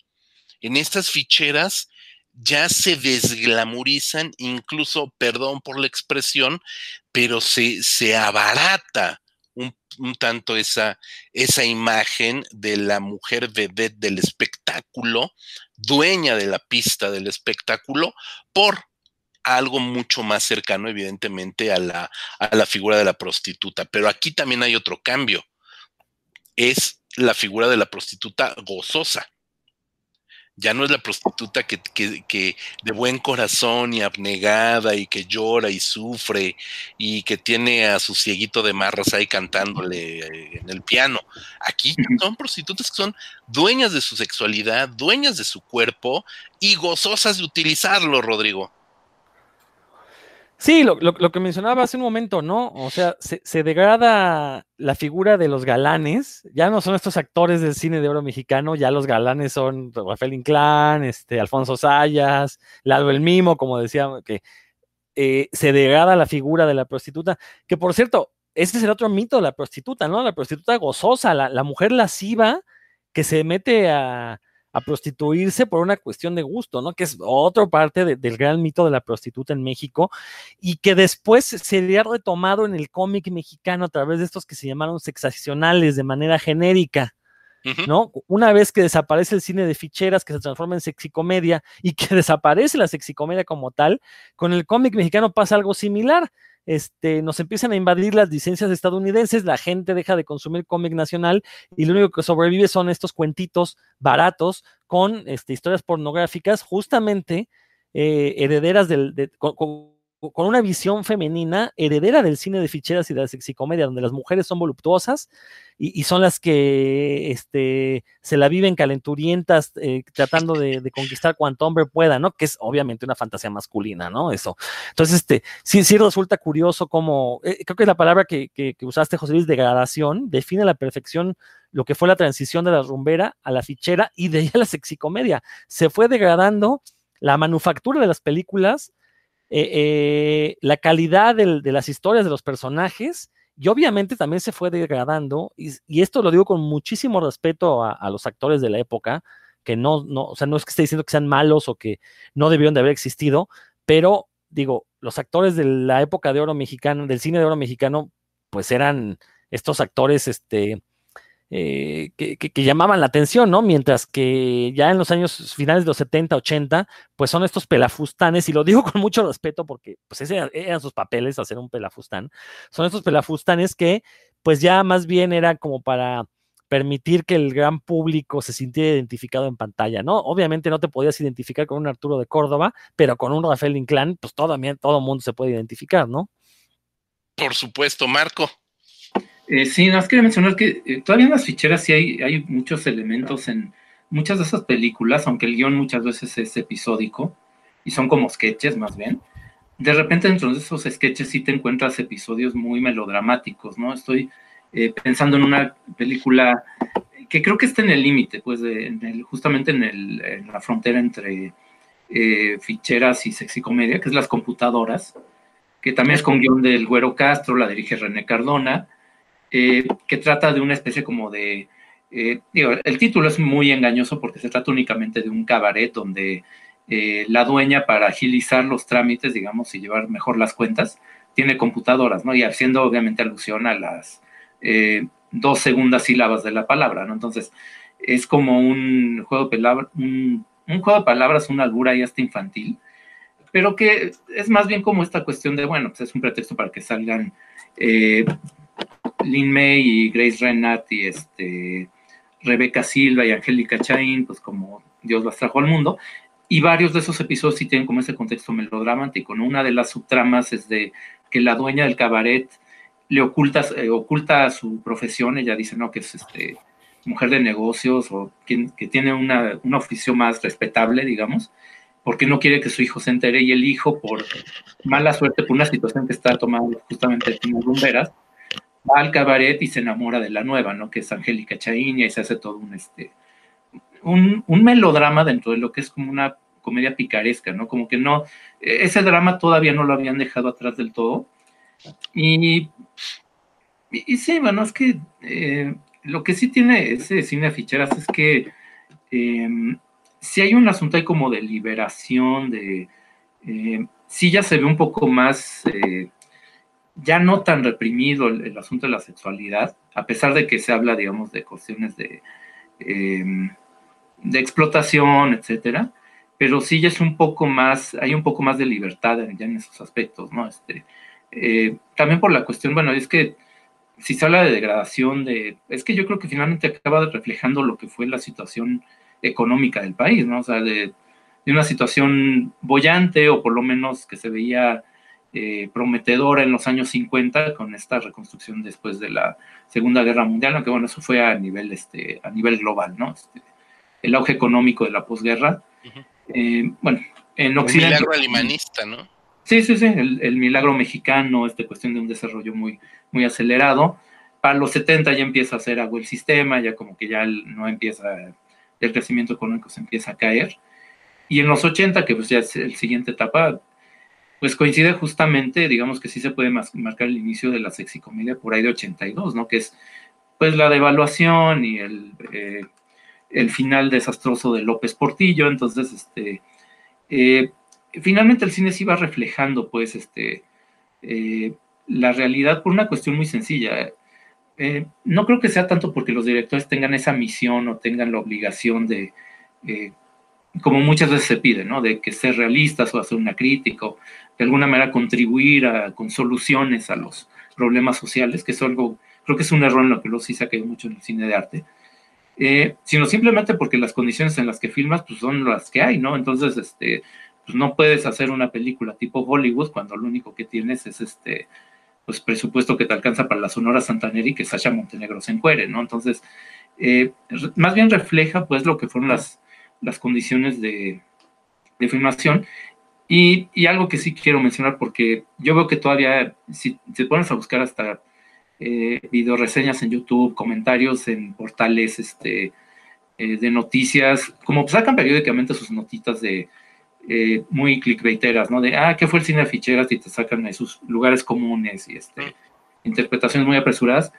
En estas ficheras ya se desglamurizan, incluso, perdón por la expresión, pero se, se abarata un, tanto esa, esa imagen de la mujer vedette del espectáculo, dueña de la pista del espectáculo, por algo mucho más cercano, evidentemente, a la, a la figura de la prostituta. Pero aquí también hay otro cambio. Es la figura de la prostituta gozosa ya no es la prostituta que, de buen corazón y abnegada y que llora y sufre y que tiene a su cieguito de marras ahí cantándole eh, en el piano. Aquí son prostitutas que son dueñas de su sexualidad, dueñas de su cuerpo y gozosas de utilizarlo, Rodrigo. Sí, lo, que mencionaba hace un momento, ¿no? O sea, se, degrada la figura de los galanes, ya no son estos actores del cine de oro mexicano, ya los galanes son Rafael Inclán, este, Alfonso Sayas, Lalo el Mimo, como decía, que eh, se degrada la figura de la prostituta, que por cierto, ese es el otro mito de la prostituta, ¿no? La prostituta gozosa, la, la mujer lasciva que se mete a, a prostituirse por una cuestión de gusto, ¿no? Que es otra parte del gran mito de la prostituta en México y que después sería retomado en el cómic mexicano a través de estos que se llamaron sexacionales de manera genérica. ¿No? Una vez que desaparece el cine de ficheras, que se transforma en sexicomedia y que <laughs> desaparece la sexicomedia como tal, con el cómic mexicano pasa algo similar este, nos empiezan a invadir las licencias estadounidenses, la gente deja de consumir cómic nacional y lo único que sobrevive son estos cuentitos baratos con este, historias pornográficas, justamente eh, herederas del, una visión femenina heredera del cine de ficheras y de la sexicomedia, donde las mujeres son voluptuosas y, son las que este, se la viven calenturientas, eh, tratando de, conquistar cuanto hombre pueda, ¿no? Que es obviamente una fantasía masculina, ¿no? Eso. Entonces, este, sí, sí resulta curioso como, eh, creo que la palabra que, que, usaste, José Luis, degradación, define a la perfección lo que fue la transición de la rumbera a la fichera y de ahí a la sexicomedia. Se fue degradando la manufactura de las películas eh, eh, la calidad de las historias de los personajes y obviamente también se fue degradando, y, esto lo digo con muchísimo respeto a, los actores de la época, que no, no, o sea, no es que esté diciendo que sean malos o que no debieron de haber existido, pero digo, los actores de la época de oro mexicano, del cine de oro mexicano, pues eran estos actores, este, eh, que, llamaban la atención, ¿no? Mientras que ya en los años finales de los 70, 80, pues son estos pelafustanes, y lo digo <laughs> con mucho respeto porque pues ese eran sus papeles, hacer un pelafustán, son estos pelafustanes que pues ya más bien era como para permitir que el gran público se sintiera identificado en pantalla, ¿no? Obviamente no te podías identificar con un Arturo de Córdoba, pero con un Rafael Inclán, pues todo, todo mundo se puede identificar, ¿no? Por supuesto, Marco. Eh, sí, más quería mencionar que eh, todavía en las ficheras sí hay, hay muchos elementos en muchas de esas películas, aunque el guion muchas veces es episódico y son como sketches más bien. De repente dentro de esos sketches sí te encuentras episodios muy melodramáticos, ¿no? Estoy eh, pensando en una película que creo que está en el límite, pues justamente en, el, la frontera entre ficheras y sexicomedia, que es Las Computadoras, que también es con guion del Güero Castro, la dirige René Cardona, eh, que trata de una especie como de... Eh, digo, el título es muy engañoso porque se trata únicamente de un cabaret donde eh, la dueña para agilizar los trámites, digamos, y llevar mejor las cuentas, tiene computadoras, ¿no? Y haciendo obviamente alusión a las dos segundas sílabas de la palabra, ¿no? Entonces, es como un juego de palabras, un, juego de palabras, una albura y hasta infantil, pero que es más bien como esta cuestión de, bueno, pues es un pretexto para que salgan Lin May y Grace Renat y este, Rebeca Silva y Angélica Chain, pues como Dios las trajo al mundo, y varios de esos episodios sí tienen como ese contexto melodramático. Una de las subtramas es de que la dueña del cabaret le oculta, eh, oculta su profesión, ella dice, no, que es este, mujer de negocios o que, que tiene una, un oficio más respetable, digamos, porque no quiere que su hijo se entere y el hijo, por mala suerte, por una situación que está tomando justamente en rumberas, va al cabaret y se enamora de la nueva, ¿no? Que es Angélica Chaíña y se hace todo un, este, un, un, melodrama dentro de lo que es como una comedia picaresca, ¿no? Como que no, ese drama todavía no lo habían dejado atrás del todo. Y, y, sí, bueno, es que eh, lo que sí tiene ese cine de ficheras es que eh, si hay un asunto ahí como de liberación, de... Eh, sí ya se ve un poco más, eh, ya no tan reprimido el, asunto de la sexualidad, a pesar de que se habla, digamos, de cuestiones de, em, de explotación, etcétera, pero sí ya es un poco más, hay un poco más de libertad ya en esos aspectos, ¿no? Este, eh, también por la cuestión, bueno, es que si se habla de degradación, de, es que yo creo que finalmente acaba reflejando lo que fue la situación económica del país, ¿no? O sea, de, una situación bollante o por lo menos que se veía eh, prometedora en los años 50 con esta reconstrucción después de la Segunda Guerra Mundial, aunque bueno, eso fue a nivel, este, a nivel global, ¿no? Este, el auge económico de la posguerra. Eh, bueno, en Occidente... El milagro alimanista, ¿no? Sí, sí, sí, el, milagro mexicano, esta cuestión de un desarrollo muy, muy acelerado. Para los 70 ya empieza a hacer agua el sistema, ya como que ya no empieza el crecimiento económico se empieza a caer. Y en los 80, que pues ya es el siguiente etapa, pues coincide justamente, digamos que sí se puede marcar el inicio de la sexicomedia por ahí de 82, ¿no? Que es pues la devaluación y el, eh, el final desastroso de López Portillo. Entonces, este, eh, finalmente el cine sí va reflejando pues este, eh, la realidad por una cuestión muy sencilla. No creo que sea tanto porque los directores tengan esa misión o tengan la obligación de, como muchas veces se pide, ¿no? De que ser realistas o hacer una crítica de alguna manera contribuir con soluciones a los problemas sociales, que es algo, creo que es un error en lo que los sí se ha caído mucho en el cine de arte, eh, sino simplemente porque las condiciones en las que filmas pues son las que hay, ¿no? Entonces, este, pues no puedes hacer una película tipo Hollywood cuando lo único que tienes es este pues presupuesto que te alcanza para la Sonora Santanera y que Sasha Montenegro se encuere, ¿no? Entonces, eh, más bien refleja pues lo que fueron las, las condiciones de, de filmación y, algo que sí quiero mencionar porque yo veo que todavía, si te pones a buscar hasta eh, video reseñas en YouTube, comentarios en portales este, eh, de noticias, como sacan periódicamente sus notitas de eh, muy clickbaiteras, ¿no? De, ah, ¿qué fue el cine de ficheras? Y te sacan de sus lugares comunes y este, interpretaciones muy apresuradas.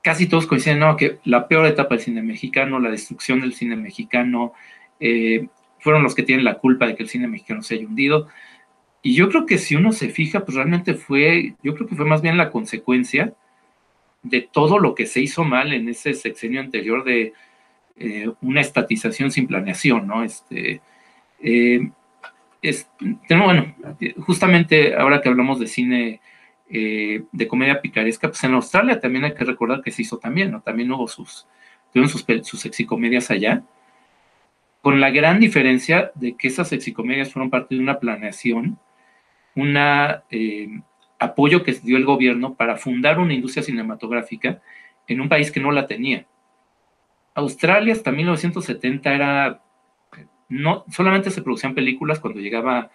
Casi todos coinciden, ¿no? Que la peor etapa del cine mexicano, la destrucción del cine mexicano, eh, fueron los que tienen la culpa de que el cine mexicano se haya hundido. Y yo creo que si uno se fija, pues realmente fue, yo creo que fue más bien la consecuencia de todo lo que se hizo mal en ese sexenio anterior de eh, una estatización sin planeación, ¿no? Este, es, bueno, justamente ahora que hablamos de cine eh, de comedia picaresca, pues en Australia también hay que recordar que se hizo también, ¿no? También hubo sus, tuvieron sus, sus sexicomedias allá, con la gran diferencia de que esas sexicomedias fueron parte de una planeación, un eh, apoyo que dio el gobierno para fundar una industria cinematográfica en un país que no la tenía. Australia hasta 1970 era no solamente se producían películas cuando llegaba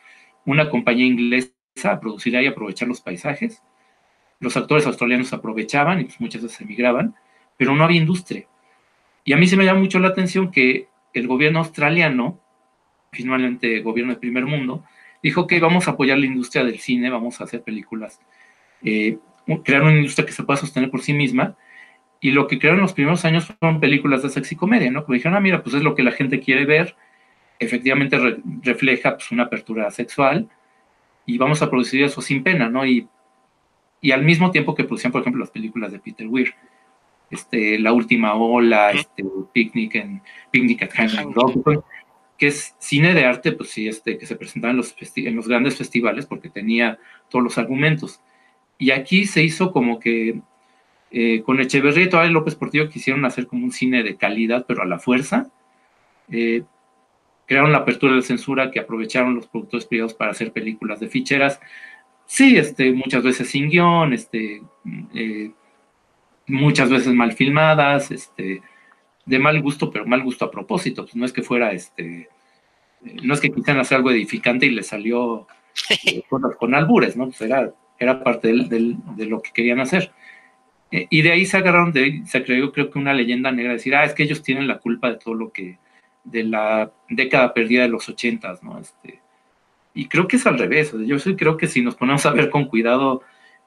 una compañía inglesa a producir y aprovechar los paisajes. Los actores australianos aprovechaban y pues muchas veces emigraban, pero no había industria. Y a mí se me llama mucho la atención que el gobierno australiano, finalmente gobierno del primer mundo, dijo que vamos a apoyar la industria del cine, vamos a hacer películas, eh, crear una industria que se pueda sostener por sí misma. Y lo que crearon los primeros años fueron películas de sexy comedia, ¿no? Que dijeron, ah, mira, pues es lo que la gente quiere ver, efectivamente refleja pues, una apertura sexual y vamos a producir eso sin pena, ¿no? Y, y al mismo tiempo que producían, por ejemplo, las películas de Peter Weir. Este, La Última Ola, este, Picnic, en, Picnic at Hanging Rock, que es cine de arte, pues sí, este, que se presentaba en los, en los grandes festivales porque tenía todos los argumentos. Y aquí se hizo como que eh, con Echeverría y todavía López Portillo quisieron hacer como un cine de calidad, pero a la fuerza. Eh, crearon la apertura de censura que aprovecharon los productores privados para hacer películas de ficheras. Sí, este, muchas veces sin guion, este, eh, muchas veces mal filmadas, este, de mal gusto, pero mal gusto a propósito. Pues no es que fuera, este, no es que quisieran hacer algo edificante y le salió <laughs> con, albures, ¿no? Pues era, era parte de lo que querían hacer. Eh, y de ahí se agarraron, de se creó creo que una leyenda negra, decir, ah, es que ellos tienen la culpa de todo lo que, de la década perdida de los ochentas, ¿no? Este, y creo que es al revés, yo sí creo que si nos ponemos a ver con cuidado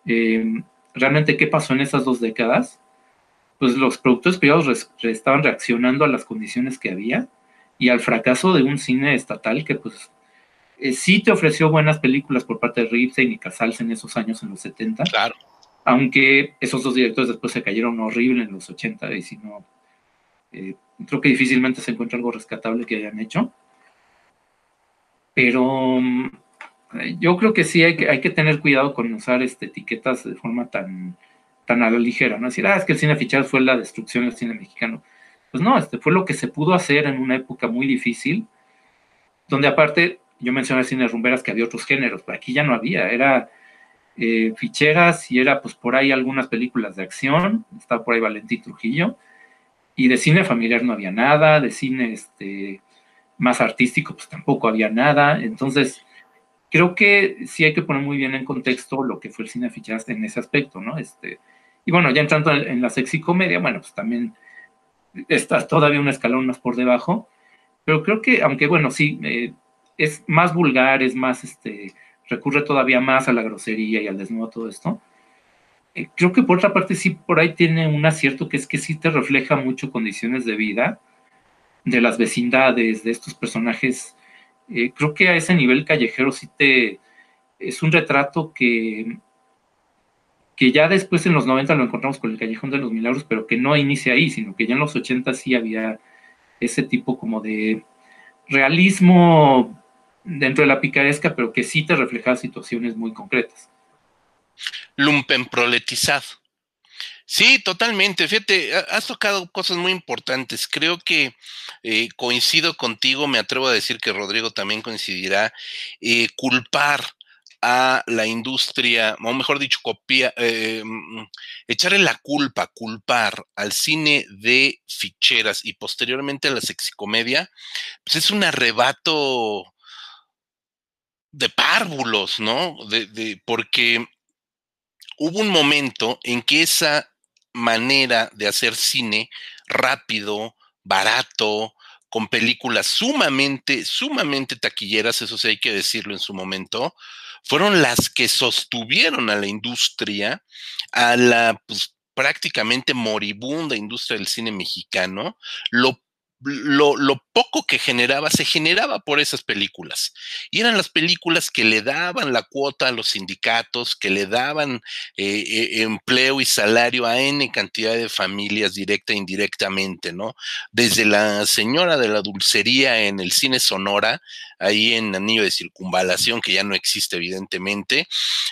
eh, realmente qué pasó en esas dos décadas, pues los productores privados estaban reaccionando a las condiciones que había y al fracaso de un cine estatal que pues eh, sí te ofreció buenas películas por parte de Ripstein y Casals en esos años, en los 70. Claro aunque esos dos directores después se cayeron horrible en los 80 y si no, eh, creo que difícilmente se encuentra algo rescatable que hayan hecho. Pero mm, yo creo que sí hay que, hay que tener cuidado con usar este, etiquetas de forma tan, tan a la ligera, ¿no? Decir, ah, es que el cine fichado fue la destrucción del cine mexicano. Pues no, este fue lo que se pudo hacer en una época muy difícil, donde aparte, yo mencioné el cine rumberas que había otros géneros, pero aquí ya no había, era eh, ficheras y era pues por ahí algunas películas de acción, estaba por ahí Valentín Trujillo, y de cine familiar no había nada, de cine este, más artístico pues tampoco había nada, entonces creo que sí hay que poner muy bien en contexto lo que fue el cine de ficheras en ese aspecto, ¿no? Este, y bueno, ya entrando en, la sexy comedia, bueno, pues también está todavía un escalón más por debajo, pero creo que, aunque bueno, sí, eh, es más vulgar, es más, este, recurre todavía más a la grosería y al desnudo, todo esto. Eh, creo que por otra parte sí por ahí tiene un acierto que es que sí te refleja mucho condiciones de vida de las vecindades, de estos personajes. Eh, creo que a ese nivel callejero sí te... Es un retrato que, que ya después en los 90 lo encontramos con el Callejón de los Milagros, pero que no inicia ahí, sino que ya en los 80 sí había ese tipo como de realismo dentro de la picaresca, pero que sí te refleja situaciones muy concretas. Lumpen proletizado. Sí, totalmente. Fíjate, has tocado cosas muy importantes. Creo que eh, coincido contigo, me atrevo a decir que Rodrigo también coincidirá, eh, culpar a la industria, o mejor dicho, copia, eh, mm, echarle la culpa, culpar al cine de ficheras y posteriormente a la sexicomedia, pues es un arrebato de párvulos, ¿no? De, porque hubo un momento en que esa manera de hacer cine rápido, barato, con películas sumamente, sumamente taquilleras, eso sí hay que decirlo en su momento, fueron las que sostuvieron a la industria, a la pues, prácticamente moribunda industria del cine mexicano, lo lo, poco que generaba se generaba por esas películas. Y eran las películas que le daban la cuota a los sindicatos, que le daban eh, eh, empleo y salario a N cantidad de familias directa e indirectamente, ¿no? Desde la señora de la dulcería en el cine Sonora, ahí en Anillo de Circunvalación, que ya no existe evidentemente,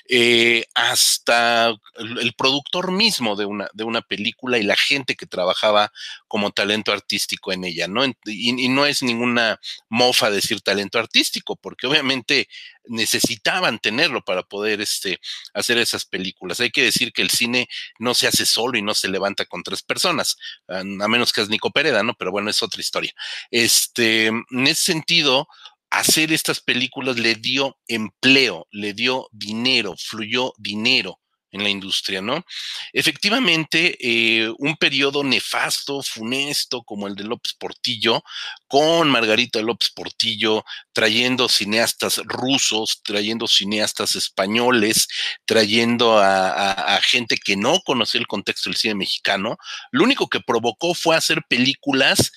eh, hasta el, productor mismo de una, de una película y la gente que trabajaba como talento artístico en ella, ¿no? Y, no es ninguna mofa decir talento artístico, porque obviamente necesitaban tenerlo para poder este, hacer esas películas. Hay que decir que el cine no se hace solo y no se levanta con tres personas, a menos que es Nico Pereda, ¿no? Pero bueno, es otra historia. Este, en ese sentido, hacer estas películas le dio empleo, le dio dinero, fluyó dinero en la industria, ¿no? Efectivamente, eh, un periodo nefasto, funesto, como el de López Portillo, con Margarita López Portillo, trayendo cineastas rusos, trayendo cineastas españoles, trayendo a, a gente que no conocía el contexto del cine mexicano, lo único que provocó fue hacer películas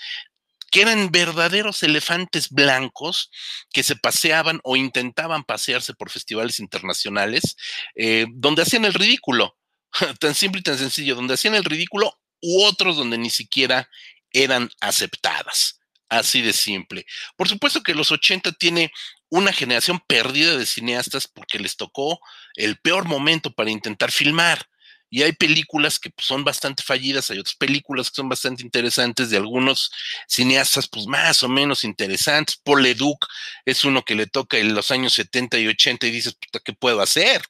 que eran verdaderos elefantes blancos que se paseaban o intentaban pasearse por festivales internacionales, eh, donde hacían el ridículo, <laughs> tan simple y tan sencillo, donde hacían el ridículo u otros donde ni siquiera eran aceptadas. Así de simple. Por supuesto que los 80 tiene una generación perdida de cineastas porque les tocó el peor momento para intentar filmar. Y hay películas que pues, son bastante fallidas, hay otras películas que son bastante interesantes de algunos cineastas, pues más o menos interesantes. Paul Leduc es uno que le toca en los años 70 y 80 y dices, puta, ¿qué puedo hacer?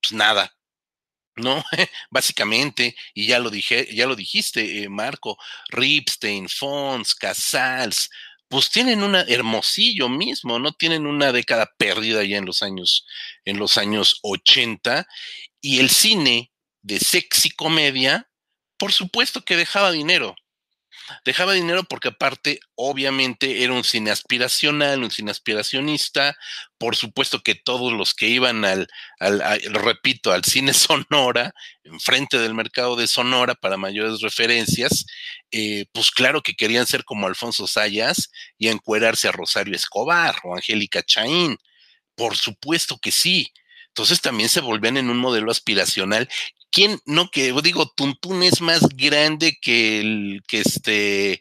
Pues nada, ¿no? <laughs> Básicamente, y ya lo dije, ya lo dijiste, eh, Marco, Ripstein, Fons, Casals, pues tienen una hermosillo mismo, ¿no? Tienen una década perdida ya en los años, en los años 80, y el cine de sexy comedia, por supuesto que dejaba dinero. Dejaba dinero porque aparte, obviamente, era un cine aspiracional, un cine aspiracionista. Por supuesto que todos los que iban al, repito, al cine Sonora, enfrente del mercado de Sonora para mayores referencias, eh, pues claro que querían ser como Alfonso Sayas y encuerarse a Rosario Escobar o Angélica Chaín. Por supuesto que sí. Entonces también se volvían en un modelo aspiracional ¿quién no que digo, Tuntún es más grande que el que este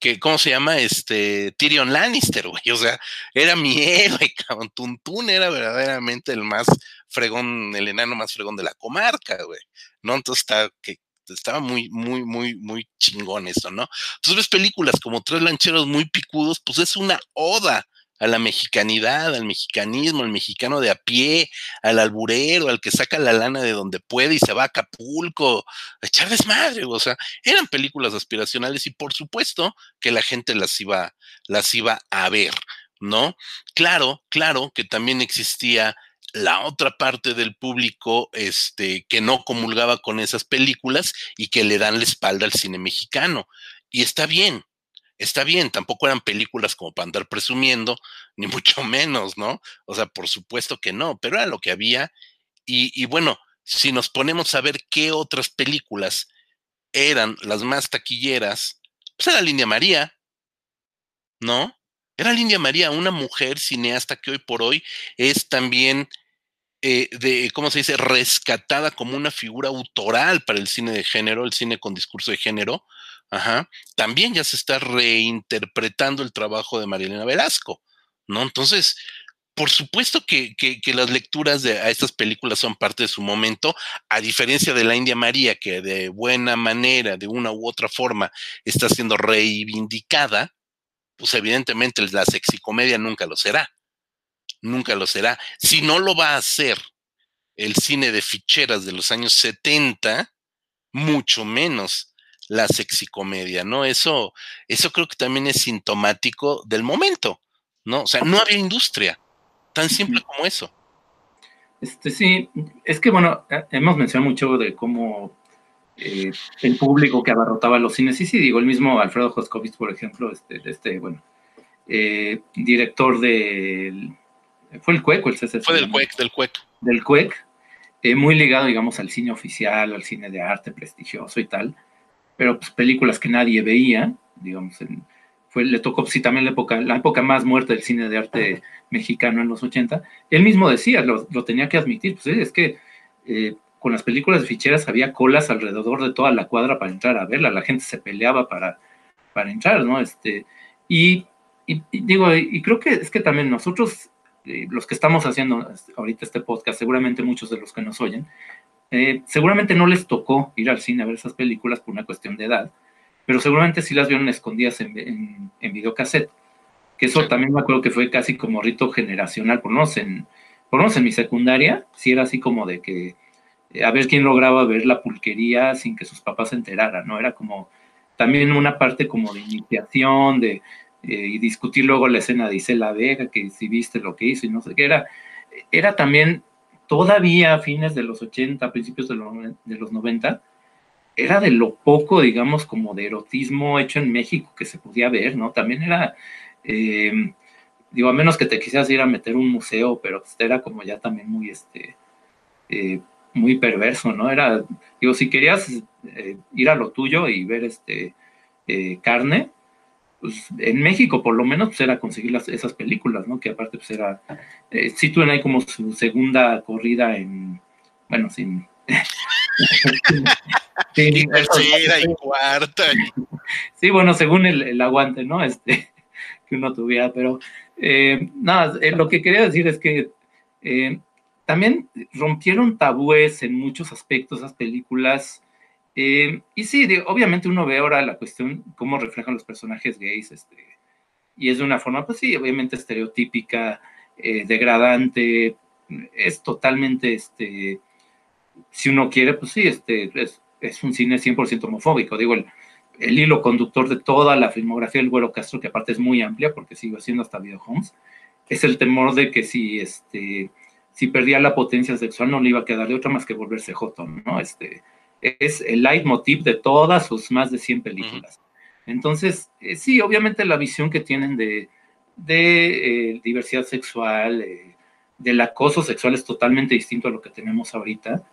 que ¿cómo se llama? Este Tyrion Lannister, güey. O sea, era mi <laughs> héroe, cabrón. Tuntún era verdaderamente el más fregón, el enano más fregón de la comarca, güey. ¿No? Entonces está que estaba muy, muy, muy, muy chingón eso, ¿no? Entonces ves películas como Tres Lancheros muy picudos, pues es una oda a la mexicanidad, al mexicanismo, al mexicano de a pie, al alburero, al que saca la lana de donde puede y se va a Acapulco, a echar desmadre, o sea, eran películas aspiracionales y por supuesto que la gente las iba, las iba a ver, ¿no? Claro, claro que también existía la otra parte del público este, que no comulgaba con esas películas y que le dan la espalda al cine mexicano. Y está bien, está bien, tampoco eran películas como para andar presumiendo, <laughs> ni mucho menos, ¿no? O sea, por supuesto que no, pero era lo que había. Y, bueno, si nos ponemos a ver qué otras películas eran las más taquilleras, pues era Lindia María, ¿no? Era Lindia María, una mujer cineasta que hoy por hoy es también, eh, de, ¿cómo se dice?, rescatada como una figura autoral para el cine de género, el cine con discurso de género, Ajá. También ya se está reinterpretando el trabajo de Marilena Velasco, ¿no? Entonces, por supuesto que, las lecturas de, a estas películas son parte de su momento, a diferencia de la India María, que de buena manera, de una u otra forma, está siendo reivindicada, pues evidentemente la sexicomedia nunca lo será. Nunca lo será. Si no lo va a hacer el cine de ficheras de los años 70, mucho menos la sexicomedia, ¿no? Eso, eso creo que también es sintomático del momento, ¿no? O sea, no había industria, tan simple como eso. Este, sí, es que bueno, hemos mencionado mucho de cómo eh, el público que abarrotaba los cines, sí, sí, digo, el mismo Alfredo Joscovich, por ejemplo, este, este bueno, eh, director del, fue el CUEC, el CCC. Fue del CUEC, del CUEC. Del CUEC, eh, muy ligado, digamos, al cine oficial, al cine de arte prestigioso y tal pero pues películas que nadie veía, digamos, fue, le tocó sí también la época, la época más muerta del cine de arte mexicano en los 80. Él mismo decía, lo, tenía que admitir, pues es que eh, con las películas de ficheras había colas alrededor de toda la cuadra para entrar a verla, la gente se peleaba para, para entrar, ¿no? Este, y, digo, y creo que es que también nosotros, eh, los que estamos haciendo ahorita este podcast, seguramente muchos de los que nos oyen, eh, seguramente no les tocó ir al cine a ver esas películas por una cuestión de edad, pero seguramente sí las vieron escondidas en, en, en videocassette. Que eso también me acuerdo que fue casi como rito generacional, por lo menos en, por en mi secundaria, sí era así como de que eh, a ver quién lograba ver la pulquería sin que sus papás se enteraran, ¿no? Era como también una parte como de iniciación, de eh, y discutir luego la escena de Isela Vega, que si viste lo que hizo y no sé qué, era, era también todavía a fines de los 80, principios de, los 90, era de lo poco, digamos, como de erotismo hecho en México que se podía ver, ¿no? También era, eh, digo, a menos que te quisieras ir a meter un museo, pero era como ya también muy, este, eh, muy perverso, ¿no? Era, digo, si querías eh, ir a lo tuyo y ver, este, carne, pues, en México por lo menos pues, era conseguir las, esas películas, ¿no? Que aparte pues era, eh, sí tuvieron ahí como su segunda corrida en, bueno, sin, <laughs> sí, y tercera y cuarta. Sí, bueno, según el, aguante, ¿no? Este, que uno tuviera, pero eh, nada, eh, lo que quería decir es que eh, también rompieron tabúes en muchos aspectos esas películas. Y sí, obviamente uno ve ahora la cuestión, cómo reflejan los personajes gays, este, y es de una forma, pues sí, obviamente estereotípica, degradante, es totalmente, este, si uno quiere, pues sí, este, es, un cine 100% homofóbico. Digo, el, el, hilo conductor de toda la filmografía del Güero Castro, que aparte es muy amplia, porque sigue haciendo hasta Video Homes, es el temor de que si, este, si perdía la potencia sexual no le iba a quedar de otra más que volverse joto, ¿no? Este, es el leitmotiv de todas sus más de 100 películas. Entonces, eh, sí, obviamente la visión que tienen de, de eh, diversidad sexual, eh, del acoso sexual es totalmente distinto a lo que tenemos ahorita.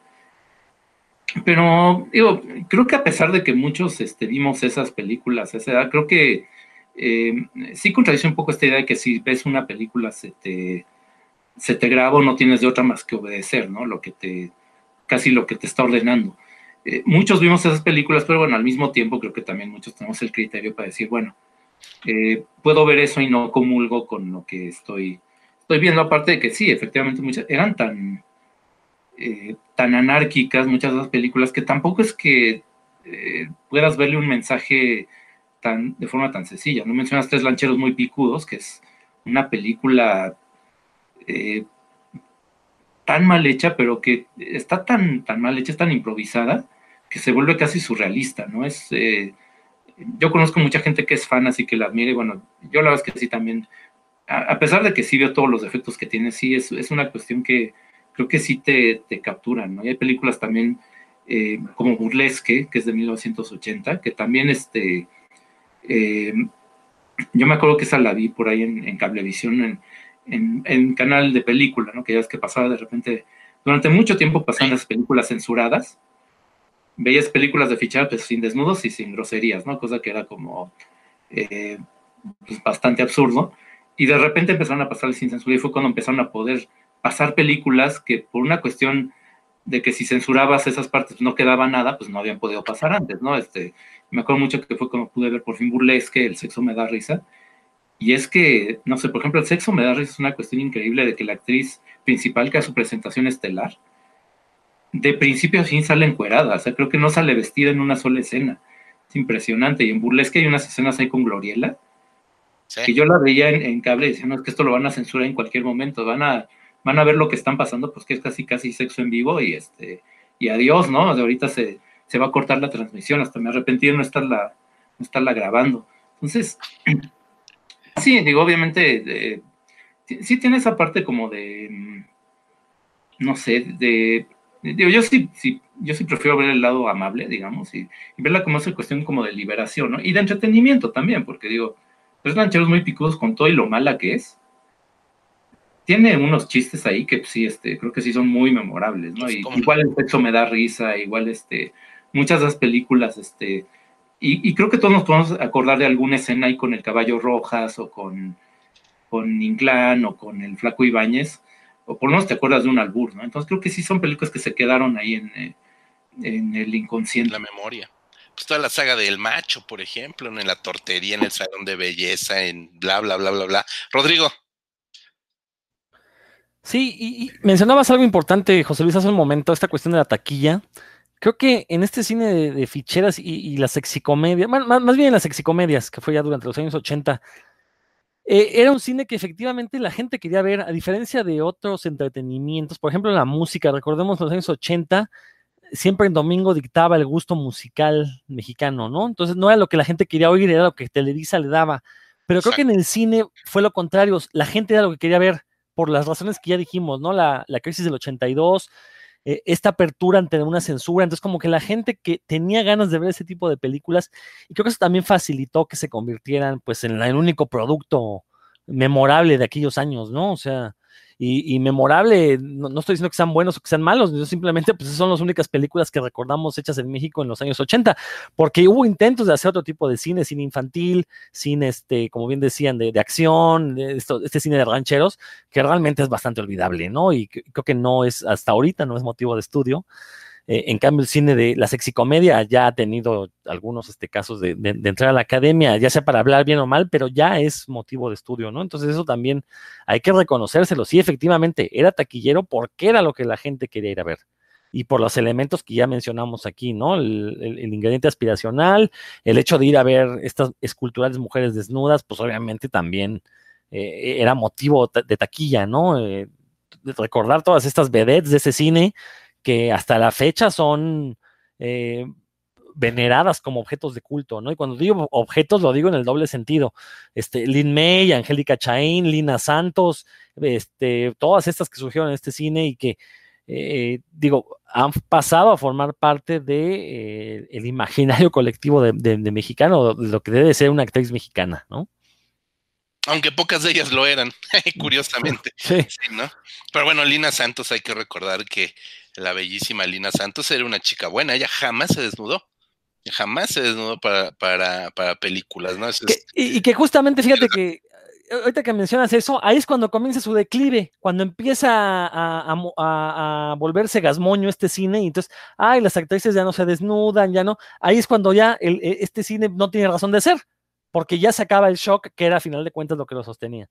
Pero digo, creo que a pesar de que muchos este, vimos esas películas a esa edad, creo que sí contradice un poco esta idea de que si ves una película se te, se te graba o no tienes de otra más que obedecer, ¿no? Lo que te, casi lo que te está ordenando. Eh, muchos vimos esas películas, pero bueno, al mismo tiempo creo que también muchos tenemos el criterio para decir, bueno, eh, puedo ver eso y no comulgo con lo que estoy estoy viendo aparte de que sí, efectivamente muchas eran tan, eh, tan anárquicas muchas de las películas que tampoco es que puedas verle un mensaje tan, de forma tan sencilla. No mencionas Tres Lancheros Muy Picudos, que es una película tan mal hecha, pero que está tan, tan mal hecha, es tan improvisada, que se vuelve casi surrealista, ¿no? Es, yo conozco mucha gente que es fan, así que la admire, bueno, yo la verdad es que sí también a, pesar de que sí veo todos los defectos que tiene, sí es, es una cuestión que creo que sí te, te capturan, ¿no? Y hay películas también eh, como Burlesque, que es de 1980, que también este, eh, yo me acuerdo que esa la vi por ahí en, Cablevisión, en, en, canal de película, ¿no? Que ya es que pasaba de repente, durante mucho tiempo pasaban las películas censuradas, veías películas de fichar pues, sin desnudos y sin groserías, ¿no? Cosa que era como eh, pues, bastante absurdo y de repente empezaron a pasar sin censura y fue cuando empezaron a poder pasar películas que por una cuestión de que si censurabas esas partes no quedaba nada, pues no habían podido pasar antes, ¿no? Este, me acuerdo mucho que fue cuando pude ver por fin Burlesque, El sexo me da risa, y es que, no sé, por ejemplo, El sexo me da risa es una cuestión increíble de que la actriz principal que hace su presentación estelar, de principio a fin sale encuerada, o sea, creo que no sale vestida en una sola escena, es impresionante, y en Burlesque hay unas escenas ahí con Gloriela, que yo la veía en, cable y decía, no, es que esto lo van a censurar en cualquier momento, van a, van a ver lo que están pasando, pues que es casi casi sexo en vivo y este, y adiós, ¿no? De ahorita se, se va a cortar la transmisión, hasta me arrepentí de no estarla, no estarla grabando. Entonces, sí, digo, obviamente, sí tiene esa parte como de, mm, no sé, de, digo, yo sí, sí, yo sí prefiero ver el lado amable, digamos, y, y verla como esa cuestión como de liberación, ¿no? Y de entretenimiento también, porque digo, Tres lancheros muy picudos con todo y lo mala que es. Tiene unos chistes ahí que sí, este, creo que sí son muy memorables, ¿no? igual el sexo me da risa, igual este, muchas de las películas, este, y, creo que todos nos podemos acordar de alguna escena ahí con el caballo Rojas o con, con Inclán o con el Flaco Ibáñez, o por lo menos te acuerdas de un albur, ¿no? Entonces creo que sí son películas que se quedaron ahí en, eh, en el inconsciente. La memoria. Pues, toda la saga del macho, por ejemplo, en la tortería, en el salón de belleza, en bla, bla, bla, bla, bla. Rodrigo. Sí, y, mencionabas algo importante, José Luis, hace un momento, esta cuestión de la taquilla. Creo que en este cine de, ficheras y, las sexicomedias, más, más, bien en las sexicomedias, que fue ya durante los años 80, eh, era un cine que efectivamente la gente quería ver, a diferencia de otros entretenimientos, por ejemplo, la música, recordemos los años 80, siempre en domingo dictaba el gusto musical mexicano, ¿no? Entonces no era lo que la gente quería oír, era lo que Televisa le daba. Pero creo que en el cine fue lo contrario, la gente era lo que quería ver, por las razones que ya dijimos, ¿no? La, crisis del 82, eh, esta apertura ante una censura, entonces como que la gente que tenía ganas de ver ese tipo de películas, y creo que eso también facilitó que se convirtieran pues en el único producto memorable de aquellos años, ¿no? O sea, y, memorable. No, estoy diciendo que sean buenos o que sean malos, simplemente pues son las únicas películas que recordamos hechas en México en los años 80, porque hubo intentos de hacer otro tipo de cine, cine infantil, cine, este, como bien decían, de, acción, este cine de rancheros, que realmente es bastante olvidable, ¿no? Y creo que no es, hasta ahorita no es motivo de estudio. Eh, en cambio, el cine de la sexicomedia ya ha tenido algunos este, casos de, entrar a la academia, ya sea para hablar bien o mal, pero ya es motivo de estudio, ¿no? Entonces eso también hay que reconocérselo. Sí, efectivamente, era taquillero porque era lo que la gente quería ir a ver. Y por los elementos que ya mencionamos aquí, ¿no? El, ingrediente aspiracional, el hecho de ir a ver estas esculturales mujeres desnudas, pues obviamente también eh, era motivo de taquilla, ¿no? Eh, recordar todas estas vedettes de ese cine que hasta la fecha son eh, veneradas como objetos de culto, ¿no? Y cuando digo objetos, lo digo en el doble sentido. Este, Lin May, Angélica Chain, Lina Santos, este, todas estas que surgieron en este cine y que, eh, digo, han pasado a formar parte de eh, el imaginario <laughs> colectivo de, de, mexicano, lo que debe ser una actriz mexicana, ¿no? Aunque pocas de ellas lo eran, <laughs> curiosamente. <laughs> Sí. ¿no? Pero bueno, Lina Santos hay que recordar que la bellísima Lina Santos era una chica buena, ella jamás se desnudó. Jamás se desnudó para, para, para películas, ¿no? y, que justamente, fíjate que eh, ahorita que mencionas eso, ahí es cuando comienza su declive, cuando empieza a, volverse gasmoño este cine, y entonces, ay, las actrices ya no se desnudan, ya no. Ahí es cuando ya el, e, este cine no tiene razón de ser, porque ya se acaba el shock, que era a final de cuentas lo que lo sostenía.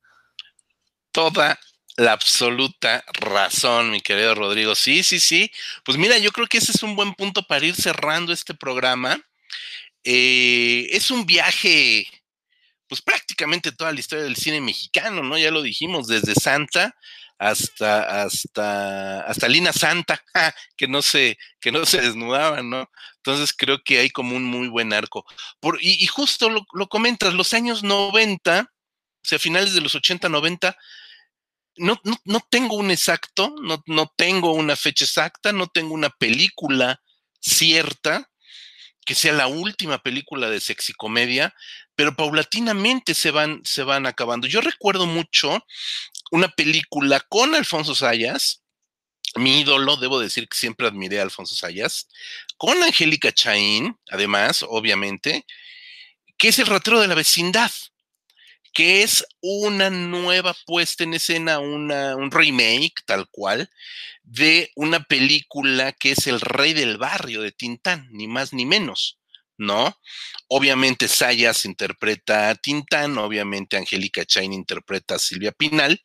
Toda la absoluta razón, mi querido Rodrigo. Sí, sí, sí. Pues mira, yo creo que ese es un buen punto para ir cerrando este programa. Eh, es un viaje, pues prácticamente toda la historia del cine mexicano, ¿no? Ya lo dijimos, desde Santa hasta, hasta, hasta Lina Santa, <laughs> que no se, que no se desnudaban, ¿no? Entonces creo que hay como un muy buen arco. Por, y, justo lo, lo comentas, los años 90, o sea, finales de los 80, 90, no, no, tengo un exacto, no, no tengo una fecha exacta, no tengo una película cierta que sea la última película de sexicomedia, pero paulatinamente se van, se van acabando. Yo recuerdo mucho una película con Alfonso Sayas, mi ídolo, debo decir que siempre admiré a Alfonso Sayas, con Angélica Chaín, además, obviamente, que es El ratero de la vecindad que es una nueva puesta en escena, una, un remake tal cual, de una película que es El Rey del Barrio de Tintán, ni más ni menos, ¿no? Obviamente Sayas interpreta a Tintán, obviamente Angélica Chain interpreta a Silvia Pinal,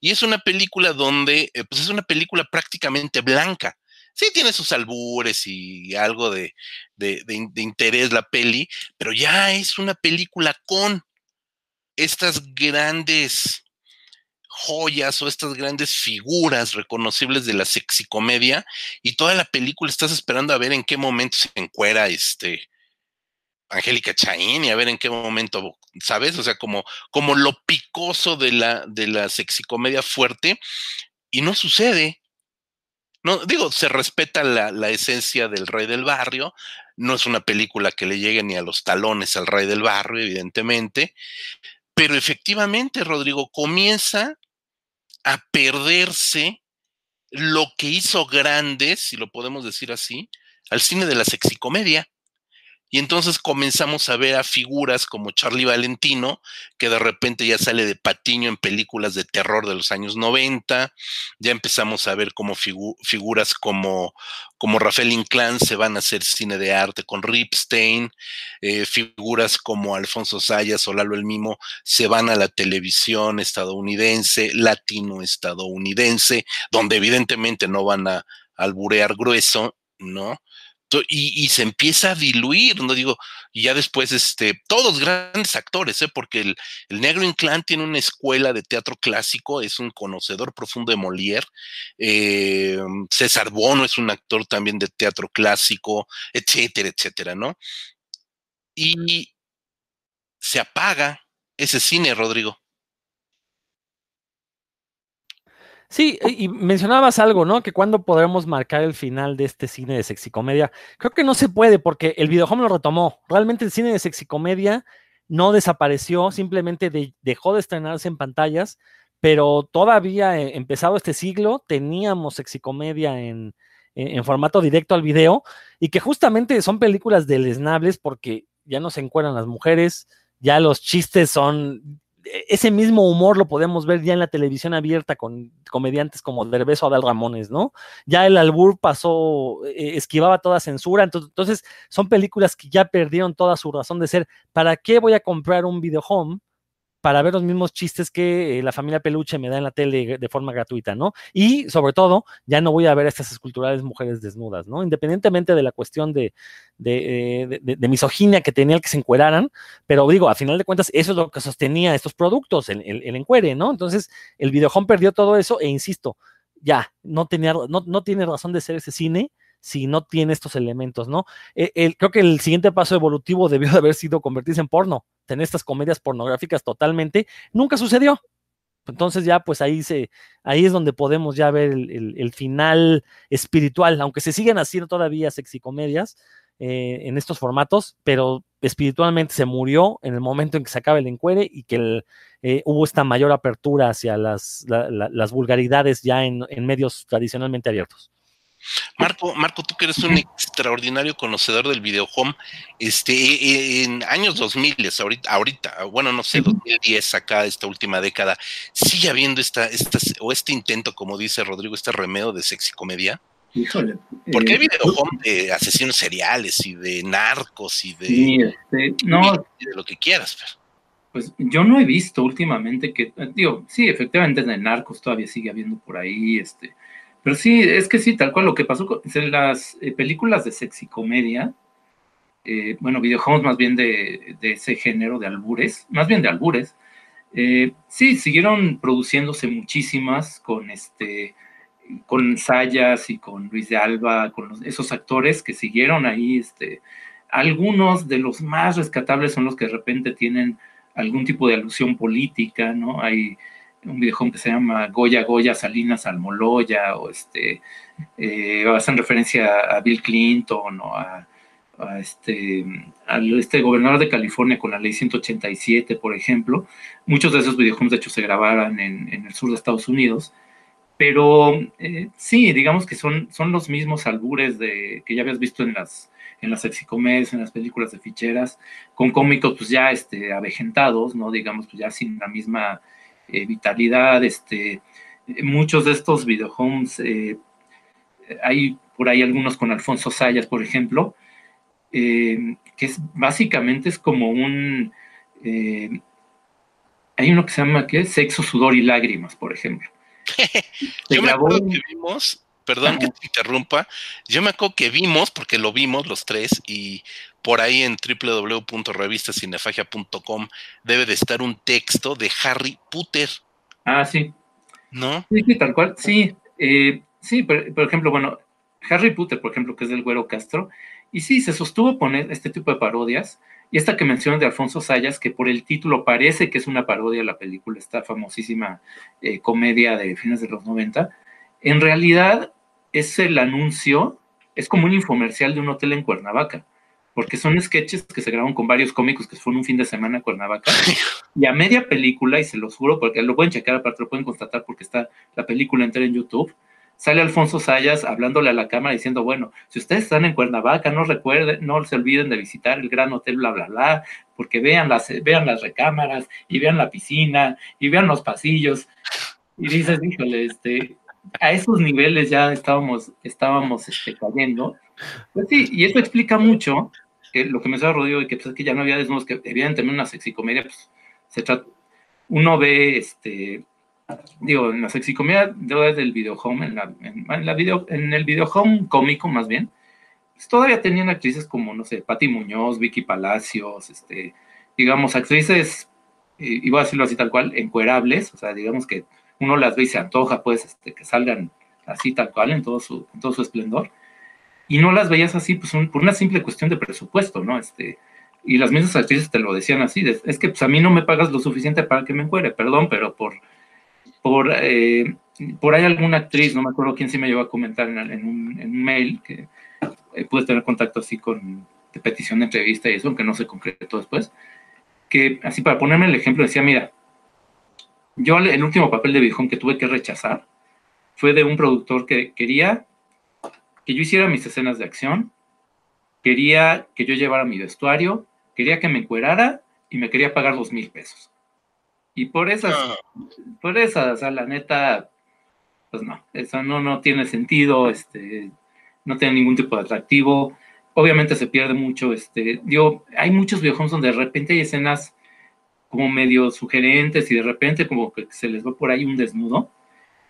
y es una película donde, eh, pues es una película prácticamente blanca. Sí tiene sus albures y algo de, de interés la peli, pero ya es una película con estas grandes joyas o estas grandes figuras reconocibles de la sexicomedia y toda la película estás esperando a ver en qué momento se encuera este Angélica Chaín y a ver en qué momento, ¿sabes? O sea, como, como lo picoso de la, de la sexicomedia fuerte y no sucede. No, digo, se respeta la, la esencia del rey del barrio, no es una película que le llegue ni a los talones al rey del barrio, evidentemente, pero efectivamente, Rodrigo, comienza a perderse lo que hizo grande, si lo podemos decir así, al cine de la sexicomedia. Y entonces comenzamos a ver a figuras como Charlie Valentino, que de repente ya sale de patiño en películas de terror de los años 90. Ya empezamos a ver como figuras como, como Rafael Inclán se van a hacer cine de arte con Ripstein. Eh, figuras como Alfonso Sayas o Lalo El Mimo se van a la televisión estadounidense, latino-estadounidense, donde evidentemente no van a alburear grueso, ¿no? Y, se empieza a diluir, no digo, y ya después, este, todos grandes actores, ¿eh? porque el, Negro Inclán tiene una escuela de teatro clásico, es un conocedor profundo de Molière, eh, César Bono es un actor también de teatro clásico, etcétera, etcétera, ¿no? Y se apaga ese cine, Rodrigo. Sí, y mencionabas algo, ¿no? Que cuando podremos marcar el final de este cine de sexicomedia. Creo que no se puede porque el videojuego lo retomó. Realmente el cine de sexicomedia no desapareció, simplemente dejó de estrenarse en pantallas, pero todavía eh, empezado este siglo teníamos sexicomedia en, en, formato directo al video y que justamente son películas deleznables porque ya no se encuentran las mujeres, ya los chistes son ese mismo humor lo podemos ver ya en la televisión abierta con comediantes como Derbez o Adal Ramones, ¿no? Ya el albur pasó, eh, esquivaba toda censura, entonces, son películas que ya perdieron toda su razón de ser. ¿Para qué voy a comprar un videohome para ver los mismos chistes que eh, la familia Peluche me da en la tele de forma gratuita, ¿no? Y sobre todo, ya no voy a ver estas esculturales mujeres desnudas, ¿no? Independientemente de la cuestión de, de, de, misoginia que tenía el que se encueraran, pero digo, a final de cuentas, eso es lo que sostenía estos productos, el, el, encuere, ¿no? Entonces, el videojón perdió todo eso e insisto, ya, no, tenía, no, no tiene razón de ser ese cine si no tiene estos elementos, ¿no? E, creo que el siguiente paso evolutivo <laughs> debió de haber sido convertirse en porno, tener estas comedias pornográficas totalmente, nunca sucedió. Entonces ya pues ahí se, ahí es donde podemos ya ver el, final espiritual, aunque se siguen haciendo todavía sexicomedias eh, en estos formatos, pero espiritualmente se murió en el momento en que se acaba el encuere y que eh, hubo esta mayor apertura hacia las, las vulgaridades ya en medios tradicionalmente abiertos. Marco, Marco, tú que eres un extraordinario conocedor del videohome, este, e, e, en años 2000, ahorita, ahorita, bueno, no sé, 2010 acá, esta última década, ¿sigue habiendo esta, esta, o este intento, como dice Rodrigo, este remedio de sexy comedia? Híjole. Porque hay eh, videohome de asesinos seriales y de narcos y de, este, no, de lo que quieras. Pues yo no he visto últimamente que, digo, sí, efectivamente de narcos todavía sigue habiendo por ahí, este, pero sí, es que sí, tal cual lo que pasó con las eh, películas de sexy comedia, eh, bueno, videojuegos más bien de, ese género de albures, más bien de albures, eh, sí, siguieron produciéndose muchísimas con este con Sayas y con Luis de Alba, con esos actores que siguieron ahí, este, algunos de los más rescatables son los que de repente tienen algún tipo de alusión política, ¿no? Hay un videojuego que se llama Goya Goya Salinas Almoloya, o este, eh, hacen referencia a Bill Clinton o a, este, al este gobernador de California con la ley 187, por ejemplo. Muchos de esos videojuegos, de hecho, se grabaron en, el sur de Estados Unidos. Pero eh, sí, digamos que son, son los mismos albures de, que ya habías visto en las, en las sexicomedias, en las películas de ficheras, con cómicos pues ya este, avejentados, ¿no? Digamos, pues ya sin la misma eh, vitalidad, este, muchos de estos videohomes, eh, hay por ahí algunos con Alfonso Sayas, por ejemplo, eh, que es básicamente es como un, hay uno que se llama, ¿qué? Sexo, sudor y lágrimas, por ejemplo. <laughs> Yo me acuerdo que vimos, perdón que te interrumpa, yo me acuerdo que vimos, porque lo vimos los tres, y por ahí en www.revistacinefagia.com debe de estar un texto de Harry Potter. Ah, sí. ¿No? Sí, tal cual, sí. Eh, sí, por, ejemplo, bueno, Harry Potter, por ejemplo, que es del Güero Castro, y sí, se sostuvo poner este tipo de parodias, y esta que mencioné de Alfonso Sayas, que por el título parece que es una parodia de la película, esta famosísima eh, comedia de fines de los 90, en realidad es el anuncio, es como un infomercial de un hotel en Cuernavaca porque son sketches que se graban con varios cómicos que fueron un fin de semana en Cuernavaca. <laughs> y a media película, y se los juro, porque lo pueden checar, aparte lo pueden constatar porque está la película entera en YouTube, sale Alfonso Sayas hablándole a la cámara diciendo, bueno, si ustedes están en Cuernavaca, no recuerden, no se olviden de visitar el gran hotel, bla, bla, bla, porque vean las, vean las recámaras, y vean la piscina, y vean los pasillos. Y dices, híjole, este, a esos niveles ya estábamos, estábamos este, cayendo. Pues sí, y eso explica mucho que lo que me decía Rodrigo, y que, pues, que ya no había desnudos, que evidentemente una sexicomedia, pues, se trata, uno ve, este, digo, en la sexicomedia del videohome, en, la, en, la video, en el videohome cómico más bien, pues, todavía tenían actrices como, no sé, Patti Muñoz, Vicky Palacios, este, digamos, actrices, y voy a decirlo así tal cual, encuerables, o sea, digamos que uno las ve y se antoja, pues, este, que salgan así tal cual, en todo su, todo su esplendor y no las veías así, pues por una simple cuestión de presupuesto, ¿no? Este, y las mismas actrices te lo decían así, es que pues a mí no me pagas lo suficiente para que me encuere, perdón, pero por, por, eh, por ahí alguna actriz, no me acuerdo quién sí me llevó a comentar en, un, mail, que eh, pude tener contacto así con de petición de entrevista y eso, aunque no se concretó después, que así para ponerme el ejemplo decía, mira, yo el último papel de viejón que tuve que rechazar fue de un productor que quería que yo hiciera mis escenas de acción, quería que yo llevara mi vestuario, quería que me encuerara y me quería pagar dos mil pesos. Y por esas, por esas, o sea, la neta, pues no, eso no, no tiene sentido, este, no tiene ningún tipo de atractivo. Obviamente se pierde mucho, este, digo, hay muchos videojuegos donde de repente hay escenas como medio sugerentes y de repente como que se les va por ahí un desnudo,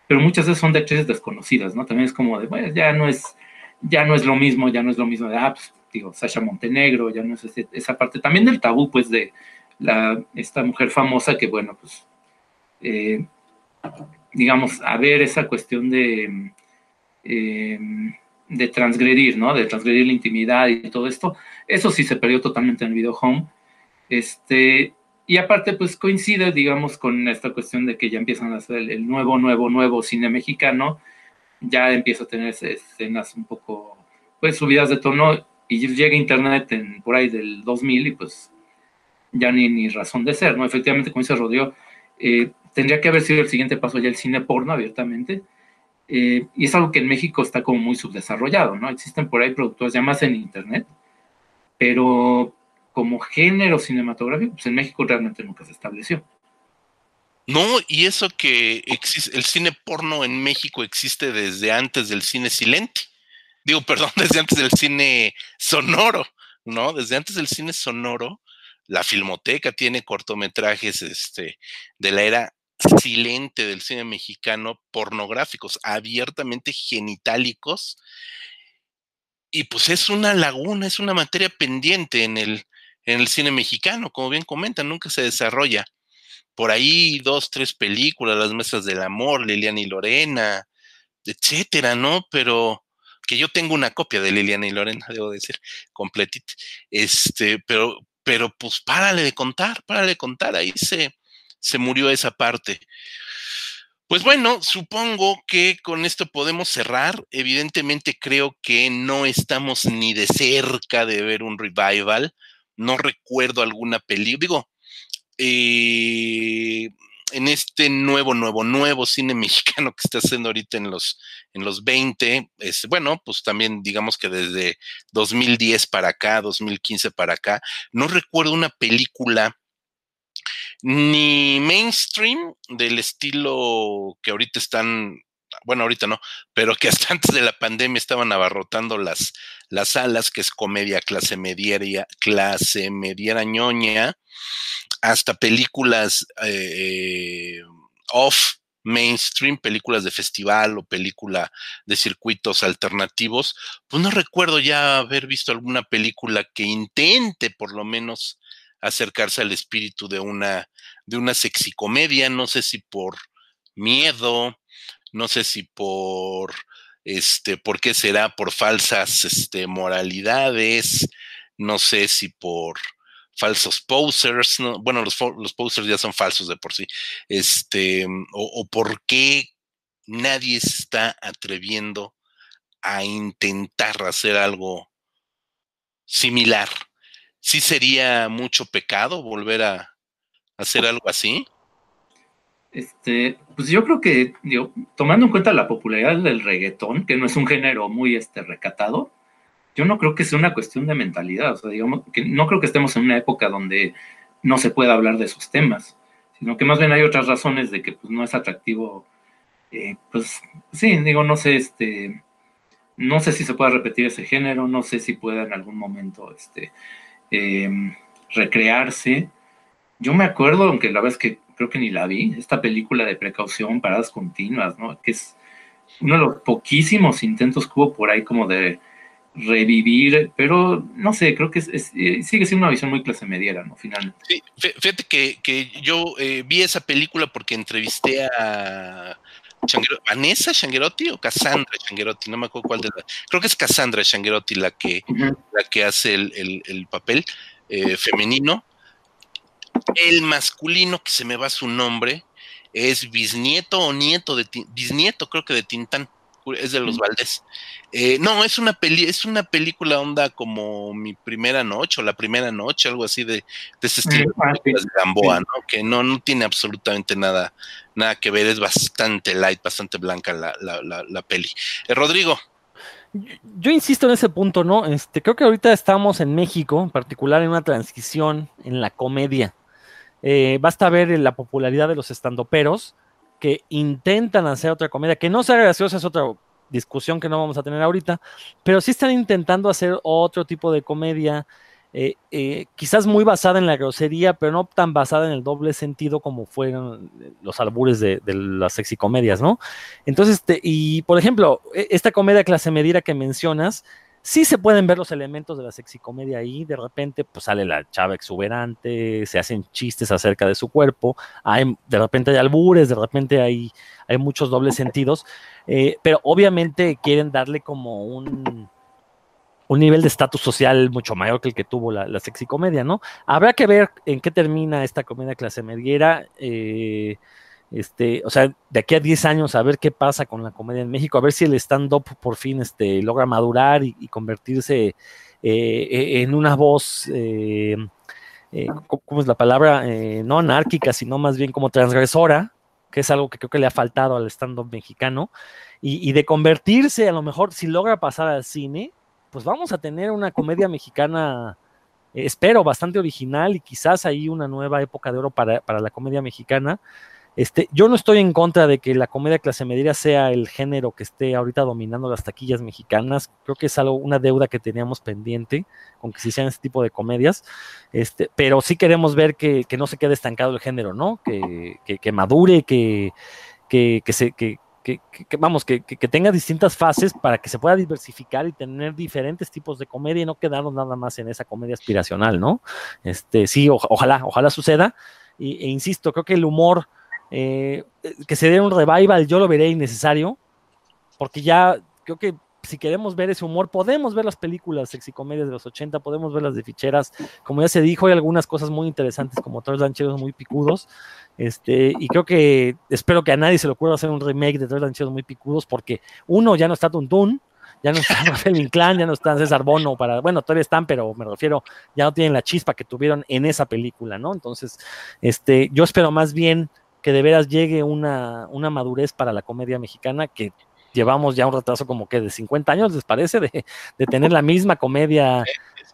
pero muchas veces son de actrices desconocidas, ¿no? También es como de, bueno, ya no es, ya no es lo mismo, ya no es lo mismo de, ah, pues, digo, Sasha Montenegro, ya no es esa parte, también del tabú, pues, de la, esta mujer famosa que, bueno, pues, eh, digamos, a ver esa cuestión de, eh, de transgredir, ¿no? De transgredir la intimidad y todo esto, eso sí se perdió totalmente en el video home, este, y aparte, pues coincide, digamos, con esta cuestión de que ya empiezan a hacer el, nuevo, nuevo, nuevo cine mexicano, ya empieza a tener escenas un poco, pues, subidas de tono, y llega Internet en, por ahí del 2000 y pues ya ni, ni razón de ser, ¿no? Efectivamente, como dice Rodrigo, eh, tendría que haber sido el siguiente paso ya el cine porno abiertamente, eh, y es algo que en México está como muy subdesarrollado, ¿no? Existen por ahí productores ya más en Internet, pero como género cinematográfico, pues en México realmente nunca se estableció. No, y eso que existe, el cine porno en México existe desde antes del cine silente. Digo, <laughs> perdón, desde antes del cine sonoro, ¿no? Desde antes del cine sonoro, la filmoteca tiene cortometrajes este, de la era silente del cine mexicano, pornográficos, abiertamente genitálicos. Y pues es una laguna, es una materia pendiente en el, en el cine mexicano, como bien comentan, nunca se desarrolla. Por ahí dos, tres películas, Las Mesas del Amor, Liliana y Lorena, etcétera, ¿no? Pero que yo tengo una copia de Liliana y Lorena, <laughs> debo decir, completita. Este, pero, pero pues párale de contar, párale de contar, ahí se, se murió esa parte. Pues bueno, supongo que con esto podemos cerrar. Evidentemente creo que no estamos ni de cerca de ver un revival no recuerdo alguna película, digo, eh, en este nuevo, nuevo, nuevo cine <laughs> mexicano que está haciendo ahorita en los, en los 20, es, bueno, pues también digamos que desde 2010 para acá, 2015 para acá, no recuerdo una película ni mainstream del estilo que ahorita están bueno, ahorita no, pero que hasta <laughs> antes de la pandemia estaban abarrotando las, las salas, que es comedia clase mediera, clase mediera ñoña, hasta películas eh, off mainstream, películas de festival o película de circuitos alternativos, pues no recuerdo ya haber visto alguna película que intente por lo menos acercarse al espíritu de una, de una sexicomedia, no sé si por miedo, no sé si por, este, ¿por qué será? Por falsas este, moralidades, no sé si por falsos posers, bueno, los, los posers ya son falsos de por sí, este, o, por qué nadie se está atreviendo a intentar hacer algo similar. ¿Sí sería mucho pecado volver a hacer algo así? Este, pues yo creo que, tomando en cuenta la popularidad del reggaetón, que no es un género muy este, recatado, yo no creo que sea una cuestión de mentalidad. O sea, digamos, que no creo que estemos en una época donde no se pueda hablar de esos temas, sino que más bien hay otras razones de que pues, no es atractivo. Eh, pues sí, digo, no sé, este, no sé si se pueda repetir ese género, no sé si pueda en algún momento este, em, recrearse. Yo me acuerdo, aunque la vez que creo que ni la vi, esta película de precaución, paradas continuas, ¿no? Que es uno de los poquísimos intentos que hubo por ahí como de revivir, pero no sé, creo que eh, sigue siendo una visión muy clase mediera, ¿no? Finalmente. Sí, fíjate que, yo eh, vi esa película porque entrevisté a Vanessa Changuerotti o Cassandra Changuerotti, no me acuerdo cuál de las. Creo que es Cassandra Changuerotti la que, la que hace el, papel eh, femenino. El masculino, que se me va su nombre, es bisnieto o nieto de bisnieto, creo que de Tintán, es de los Valdés. Eh, no, es una peli, es una película onda como mi primera noche o la primera noche, algo así de, ese estilo ah, de Gamboa, ¿no? Que no, no tiene absolutamente nada, nada que ver, es bastante light, bastante blanca la, la, la, peli. Eh, Rodrigo. Yo insisto en ese punto, ¿no? Este, creo que ahorita estamos en México, en particular en una transición en la comedia eh, basta ver la popularidad de los estandoperos que intentan hacer otra comedia, que no sea graciosa, es otra discusión que no vamos a tener ahorita, pero sí están intentando hacer otro tipo de comedia, eh, eh, quizás muy basada en la grosería, pero no tan basada en el doble sentido como fueron los albures de, las sexicomedias, ¿no? Entonces, este, y por ejemplo, e, esta comedia clase medida que mencionas, sí se pueden ver los elementos de la sexicomedia ahí, de repente pues sale la chava exuberante, se hacen chistes acerca de su cuerpo, hay, de repente hay albures, de repente hay, hay muchos dobles sentidos, eh, pero obviamente quieren darle como un, un nivel de estatus social mucho mayor que el que tuvo la, la sexicomedia, ¿no? Habrá que ver en qué termina esta comedia clase mediera. Eh, este, o sea, de aquí a 10 años a ver qué pasa con la comedia en México, a ver si el stand-up por fin este, logra madurar y, convertirse eh, en una voz, eh, eh, ¿cómo es la palabra? no anárquica, sino más bien como transgresora, que es algo que creo que le ha faltado al stand-up mexicano, y, y de convertirse, a lo mejor, si logra pasar al cine, pues vamos a tener una comedia mexicana espero, bastante original y quizás ahí una nueva época de oro para, para la comedia mexicana. Este, yo no estoy en contra de que la comedia clase media sea el género que esté ahorita dominando las taquillas mexicanas. Creo que es algo, una deuda que teníamos pendiente con que se hicieran este tipo de comedias. Este, pero sí queremos ver que, no se quede estancado el género, ¿no? Que, que, madure, que, que, se, que, vamos, que, tenga distintas fases para que se pueda diversificar y tener diferentes tipos de comedia y no quedarnos nada más en esa comedia aspiracional, ¿no? Este, sí, ojalá, ojalá suceda. Y, e insisto, creo que el humor eh, que se dé un revival, yo lo veré innecesario, porque ya creo que si queremos ver ese humor, podemos ver las películas sexicomedias de los 80, podemos ver las de ficheras, como ya se dijo, hay algunas cosas muy interesantes como tres lancheros muy picudos, este, y creo que espero que a nadie se le ocurra hacer un remake de tres lancheros muy picudos, porque uno ya no está Tuntún, ya no está <laughs> Rafael Inclán, ya no está César Bono para, bueno, todavía están, pero me refiero, ya no tienen la chispa que tuvieron en esa película, ¿no? Entonces, este, yo espero más bien que de veras llegue una, una madurez para la comedia mexicana que llevamos ya un retraso como que de 50 años, ¿les parece? De, de tener la misma comedia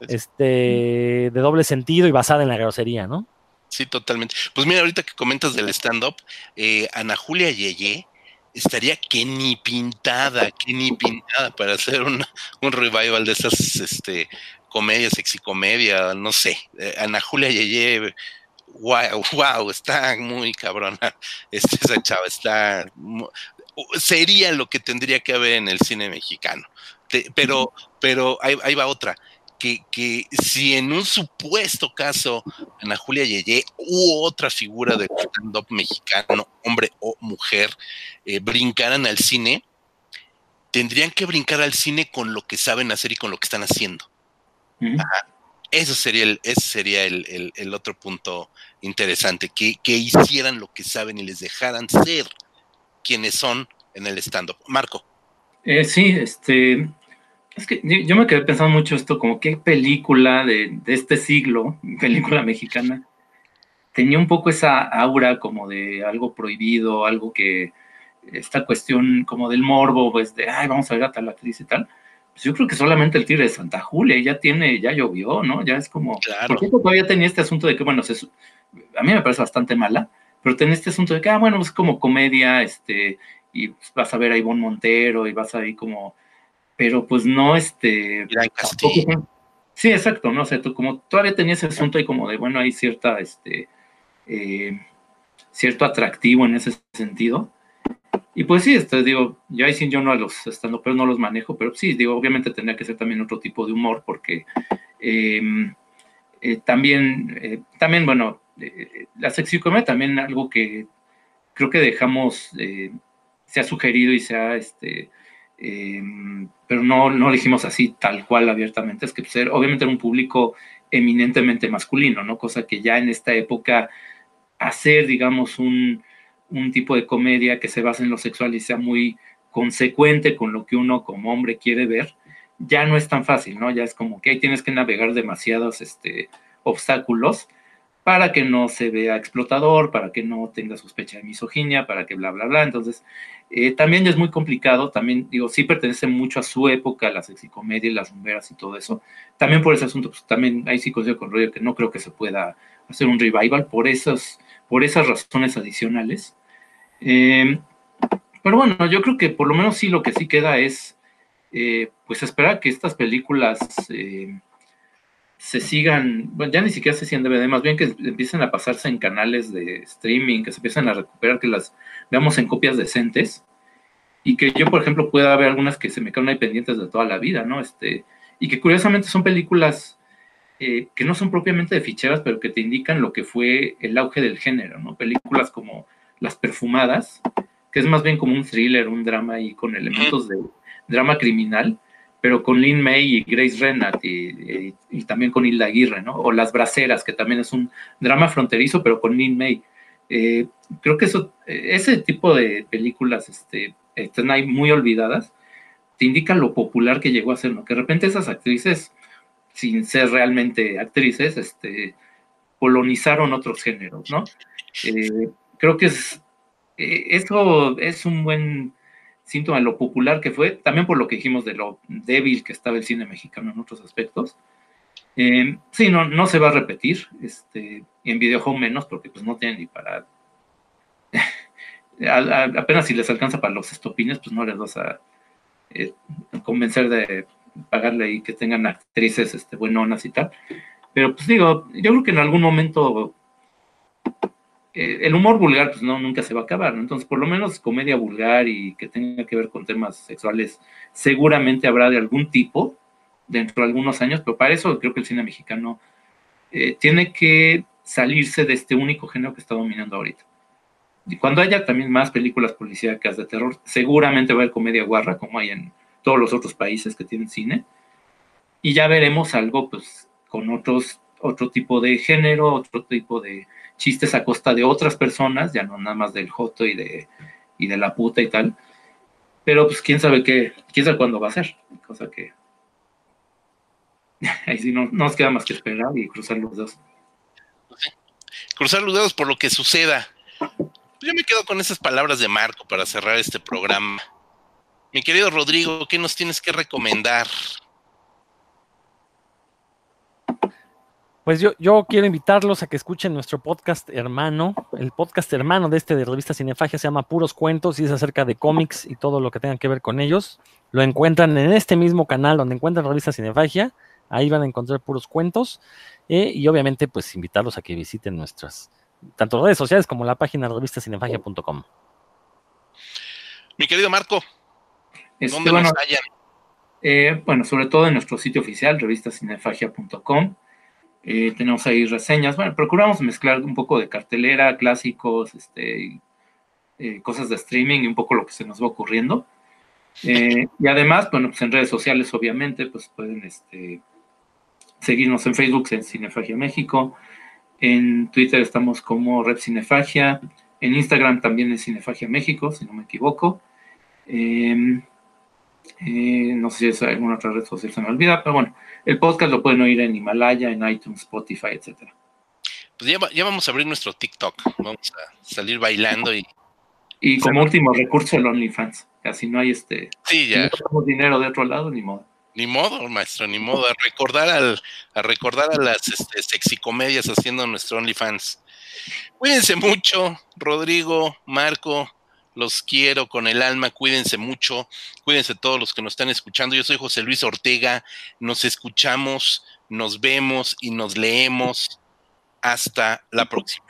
este, de doble sentido y basada en la grosería, ¿no? Sí, totalmente. Pues mira, ahorita que comentas del stand-up, eh, Ana Julia Yeye estaría que ni pintada, que ni pintada para hacer un, un revival de esas este, comedias, sexicomedia, no sé. Eh, Ana Julia Yeye wow, wow, está muy cabrona. <laughs> Este, esa chava está. Sería lo que tendría que haber en el cine mexicano. pero, pero ahí, va otra. Que, que, si en un supuesto caso Ana Julia Yeye u otra figura del stand-up mexicano, hombre o mujer, eh, brincaran al cine, tendrían que brincar al cine con lo que saben hacer y con lo que están haciendo. Eso sería el, ese sería el, otro punto interesante, que, hicieran lo que saben y les dejaran ser quienes son en el stand-up. Marco. Eh, sí, este, es que yo me quedé pensando mucho esto, como qué película de, este siglo, <laughs> película mexicana, tenía un poco esa aura como de algo prohibido, algo que, esta cuestión como del morbo, pues de, ay, vamos a ver a tal actriz y tal pues yo creo que solamente el Tigre de Santa Julia ya tiene, ya llovió, ¿no? Ya es como. Claro. Porque todavía tenía este asunto de que, bueno, a mí me parece bastante mala, pero tenía este asunto de que, ah, bueno, es como comedia, este, y vas a ver a Ivonne Montero y vas a ver como. Pero pues no, este. sí, exacto, no sé, tú como todavía tenía ese asunto ahí como de, bueno, hay cierta, este. Eh, cierto atractivo en ese sentido y pues sí, este, digo, ya ahí yo no los estando, pero no los manejo, pero sí, digo, obviamente tendría que ser también otro tipo de humor, porque em, eh, también, eh, también, bueno, eh, la sexicomedia también algo que creo que dejamos, se ha sugerido y se ha, este, em, pero no, no lo dijimos así tal cual abiertamente, es que pues, obviamente era un público eminentemente masculino, ¿no? Cosa que ya en esta época hacer, digamos, un un tipo de comedia que se basa en lo sexual y sea muy consecuente con lo que uno como hombre quiere ver, ya no es tan fácil, ¿no? Ya es como que ahí tienes que navegar demasiados este, obstáculos, para que no se vea explotador, para que no tenga sospecha de misoginia, para que bla, bla, bla. Entonces, eh, también es muy complicado, también digo, sí pertenece mucho a su época, la sexicomedia y las rumberas y todo eso. También por ese asunto, pues también ahí sí consigo con rollo que no creo que se pueda hacer un revival por esas, por esas razones adicionales. Eh, pero bueno, yo creo que por lo menos sí lo que sí queda es, eh, pues esperar que estas películas se sigan, bueno, ya ni siquiera se sigan DVD, más bien que empiecen a pasarse en canales de streaming, que se empiecen a recuperar, que las veamos en copias decentes y que yo, por ejemplo, pueda ver algunas que se me quedan ahí pendientes de toda la vida, ¿no? Este, y que curiosamente son películas eh, que no son propiamente de ficheras, pero que te indican lo que fue el auge del género, ¿no? Películas como Las Perfumadas, que es más bien como un thriller, un drama y con elementos de drama criminal, pero con Lynn May y Grace Renat y, también con Hilda Aguirre, ¿no? O Las Braceras, que también es un drama fronterizo, pero con Lynn May. Eh, creo que eso, ese tipo de películas este, están ahí muy olvidadas, te indican lo popular que llegó a ser, ¿no? Que de repente esas actrices, sin ser realmente actrices, este, colonizaron otros géneros, ¿no? Eh, creo que es, eh, eso es un buen síntoma de lo popular que fue, también por lo que dijimos de lo débil que estaba el cine mexicano en otros aspectos. Eh, sí, no, no se va a repetir, este, en videojuego menos, porque pues no tienen ni para... <laughs> apenas si les alcanza para los estopines, pues no les vas a eh, convencer de pagarle y que tengan actrices este, buenonas y tal. Pero pues digo, yo creo que en algún momento eh, el humor vulgar, pues no, nunca se va a acabar, ¿no? Entonces, por lo menos comedia vulgar y que tenga que ver con temas sexuales, seguramente habrá de algún tipo dentro de algunos años, pero para eso creo que el cine mexicano eh, tiene que salirse de este único género que está dominando ahorita. Y cuando haya también más películas policíacas de terror, seguramente va a haber comedia guarra, como hay en todos los otros países que tienen cine, y ya veremos algo, pues, con otros, otro tipo de género, otro tipo de chistes a costa de otras personas, ya no nada más del joto y de, y de la puta y tal. Pero pues quién sabe qué, quién sabe cuándo va a ser. Cosa que <laughs> ahí sí no, nos queda más que esperar y cruzar los dedos. Cruzar los dedos por lo que suceda. Yo me quedo con esas palabras de Marco para cerrar este programa. Mi querido Rodrigo, ¿qué nos tienes que recomendar? Pues yo, yo quiero invitarlos a que escuchen nuestro podcast hermano. El podcast hermano de este de revista Cinefagia se llama Puros Cuentos y es acerca de cómics y todo lo que tenga que ver con ellos. Lo encuentran en este mismo canal donde encuentran revista Cinefagia. Ahí van a encontrar puros cuentos. Eh, y obviamente, pues invitarlos a que visiten nuestras, tanto redes sociales como la página revistacinefagia.com. Mi querido Marco, este, ¿dónde bueno, nos eh, bueno, sobre todo en nuestro sitio oficial, revistacinefagia.com eh, tenemos ahí reseñas. Bueno, procuramos mezclar un poco de cartelera, clásicos, este, eh, cosas de streaming y un poco lo que se nos va ocurriendo. Eh, <laughs> y además, bueno, pues en redes sociales, obviamente, pues pueden este, seguirnos en Facebook, en Cinefagia México. En Twitter estamos como Red Cinefagia. En Instagram también es Cinefagia México, si no me equivoco. Em, no sé si hay alguna otra red social se me olvida, pero bueno, el podcast lo pueden oír en Himalaya, en iTunes, Spotify, etcétera. Pues ya, vamos a abrir nuestro TikTok. Vamos a salir bailando y. Y como último recurso el OnlyFans. Casi no hay este. Sí, ya. Si no dinero de otro lado, ni modo. Ni modo, maestro, ni modo. A recordar al, a recordar a las este, sexicomedias haciendo nuestro OnlyFans. Cuídense mucho, Rodrigo, Marco, los quiero con el alma, cuídense mucho, cuídense todos los que nos están escuchando. Yo soy José Luis Ortega, nos escuchamos, nos vemos y nos leemos. Hasta la próxima.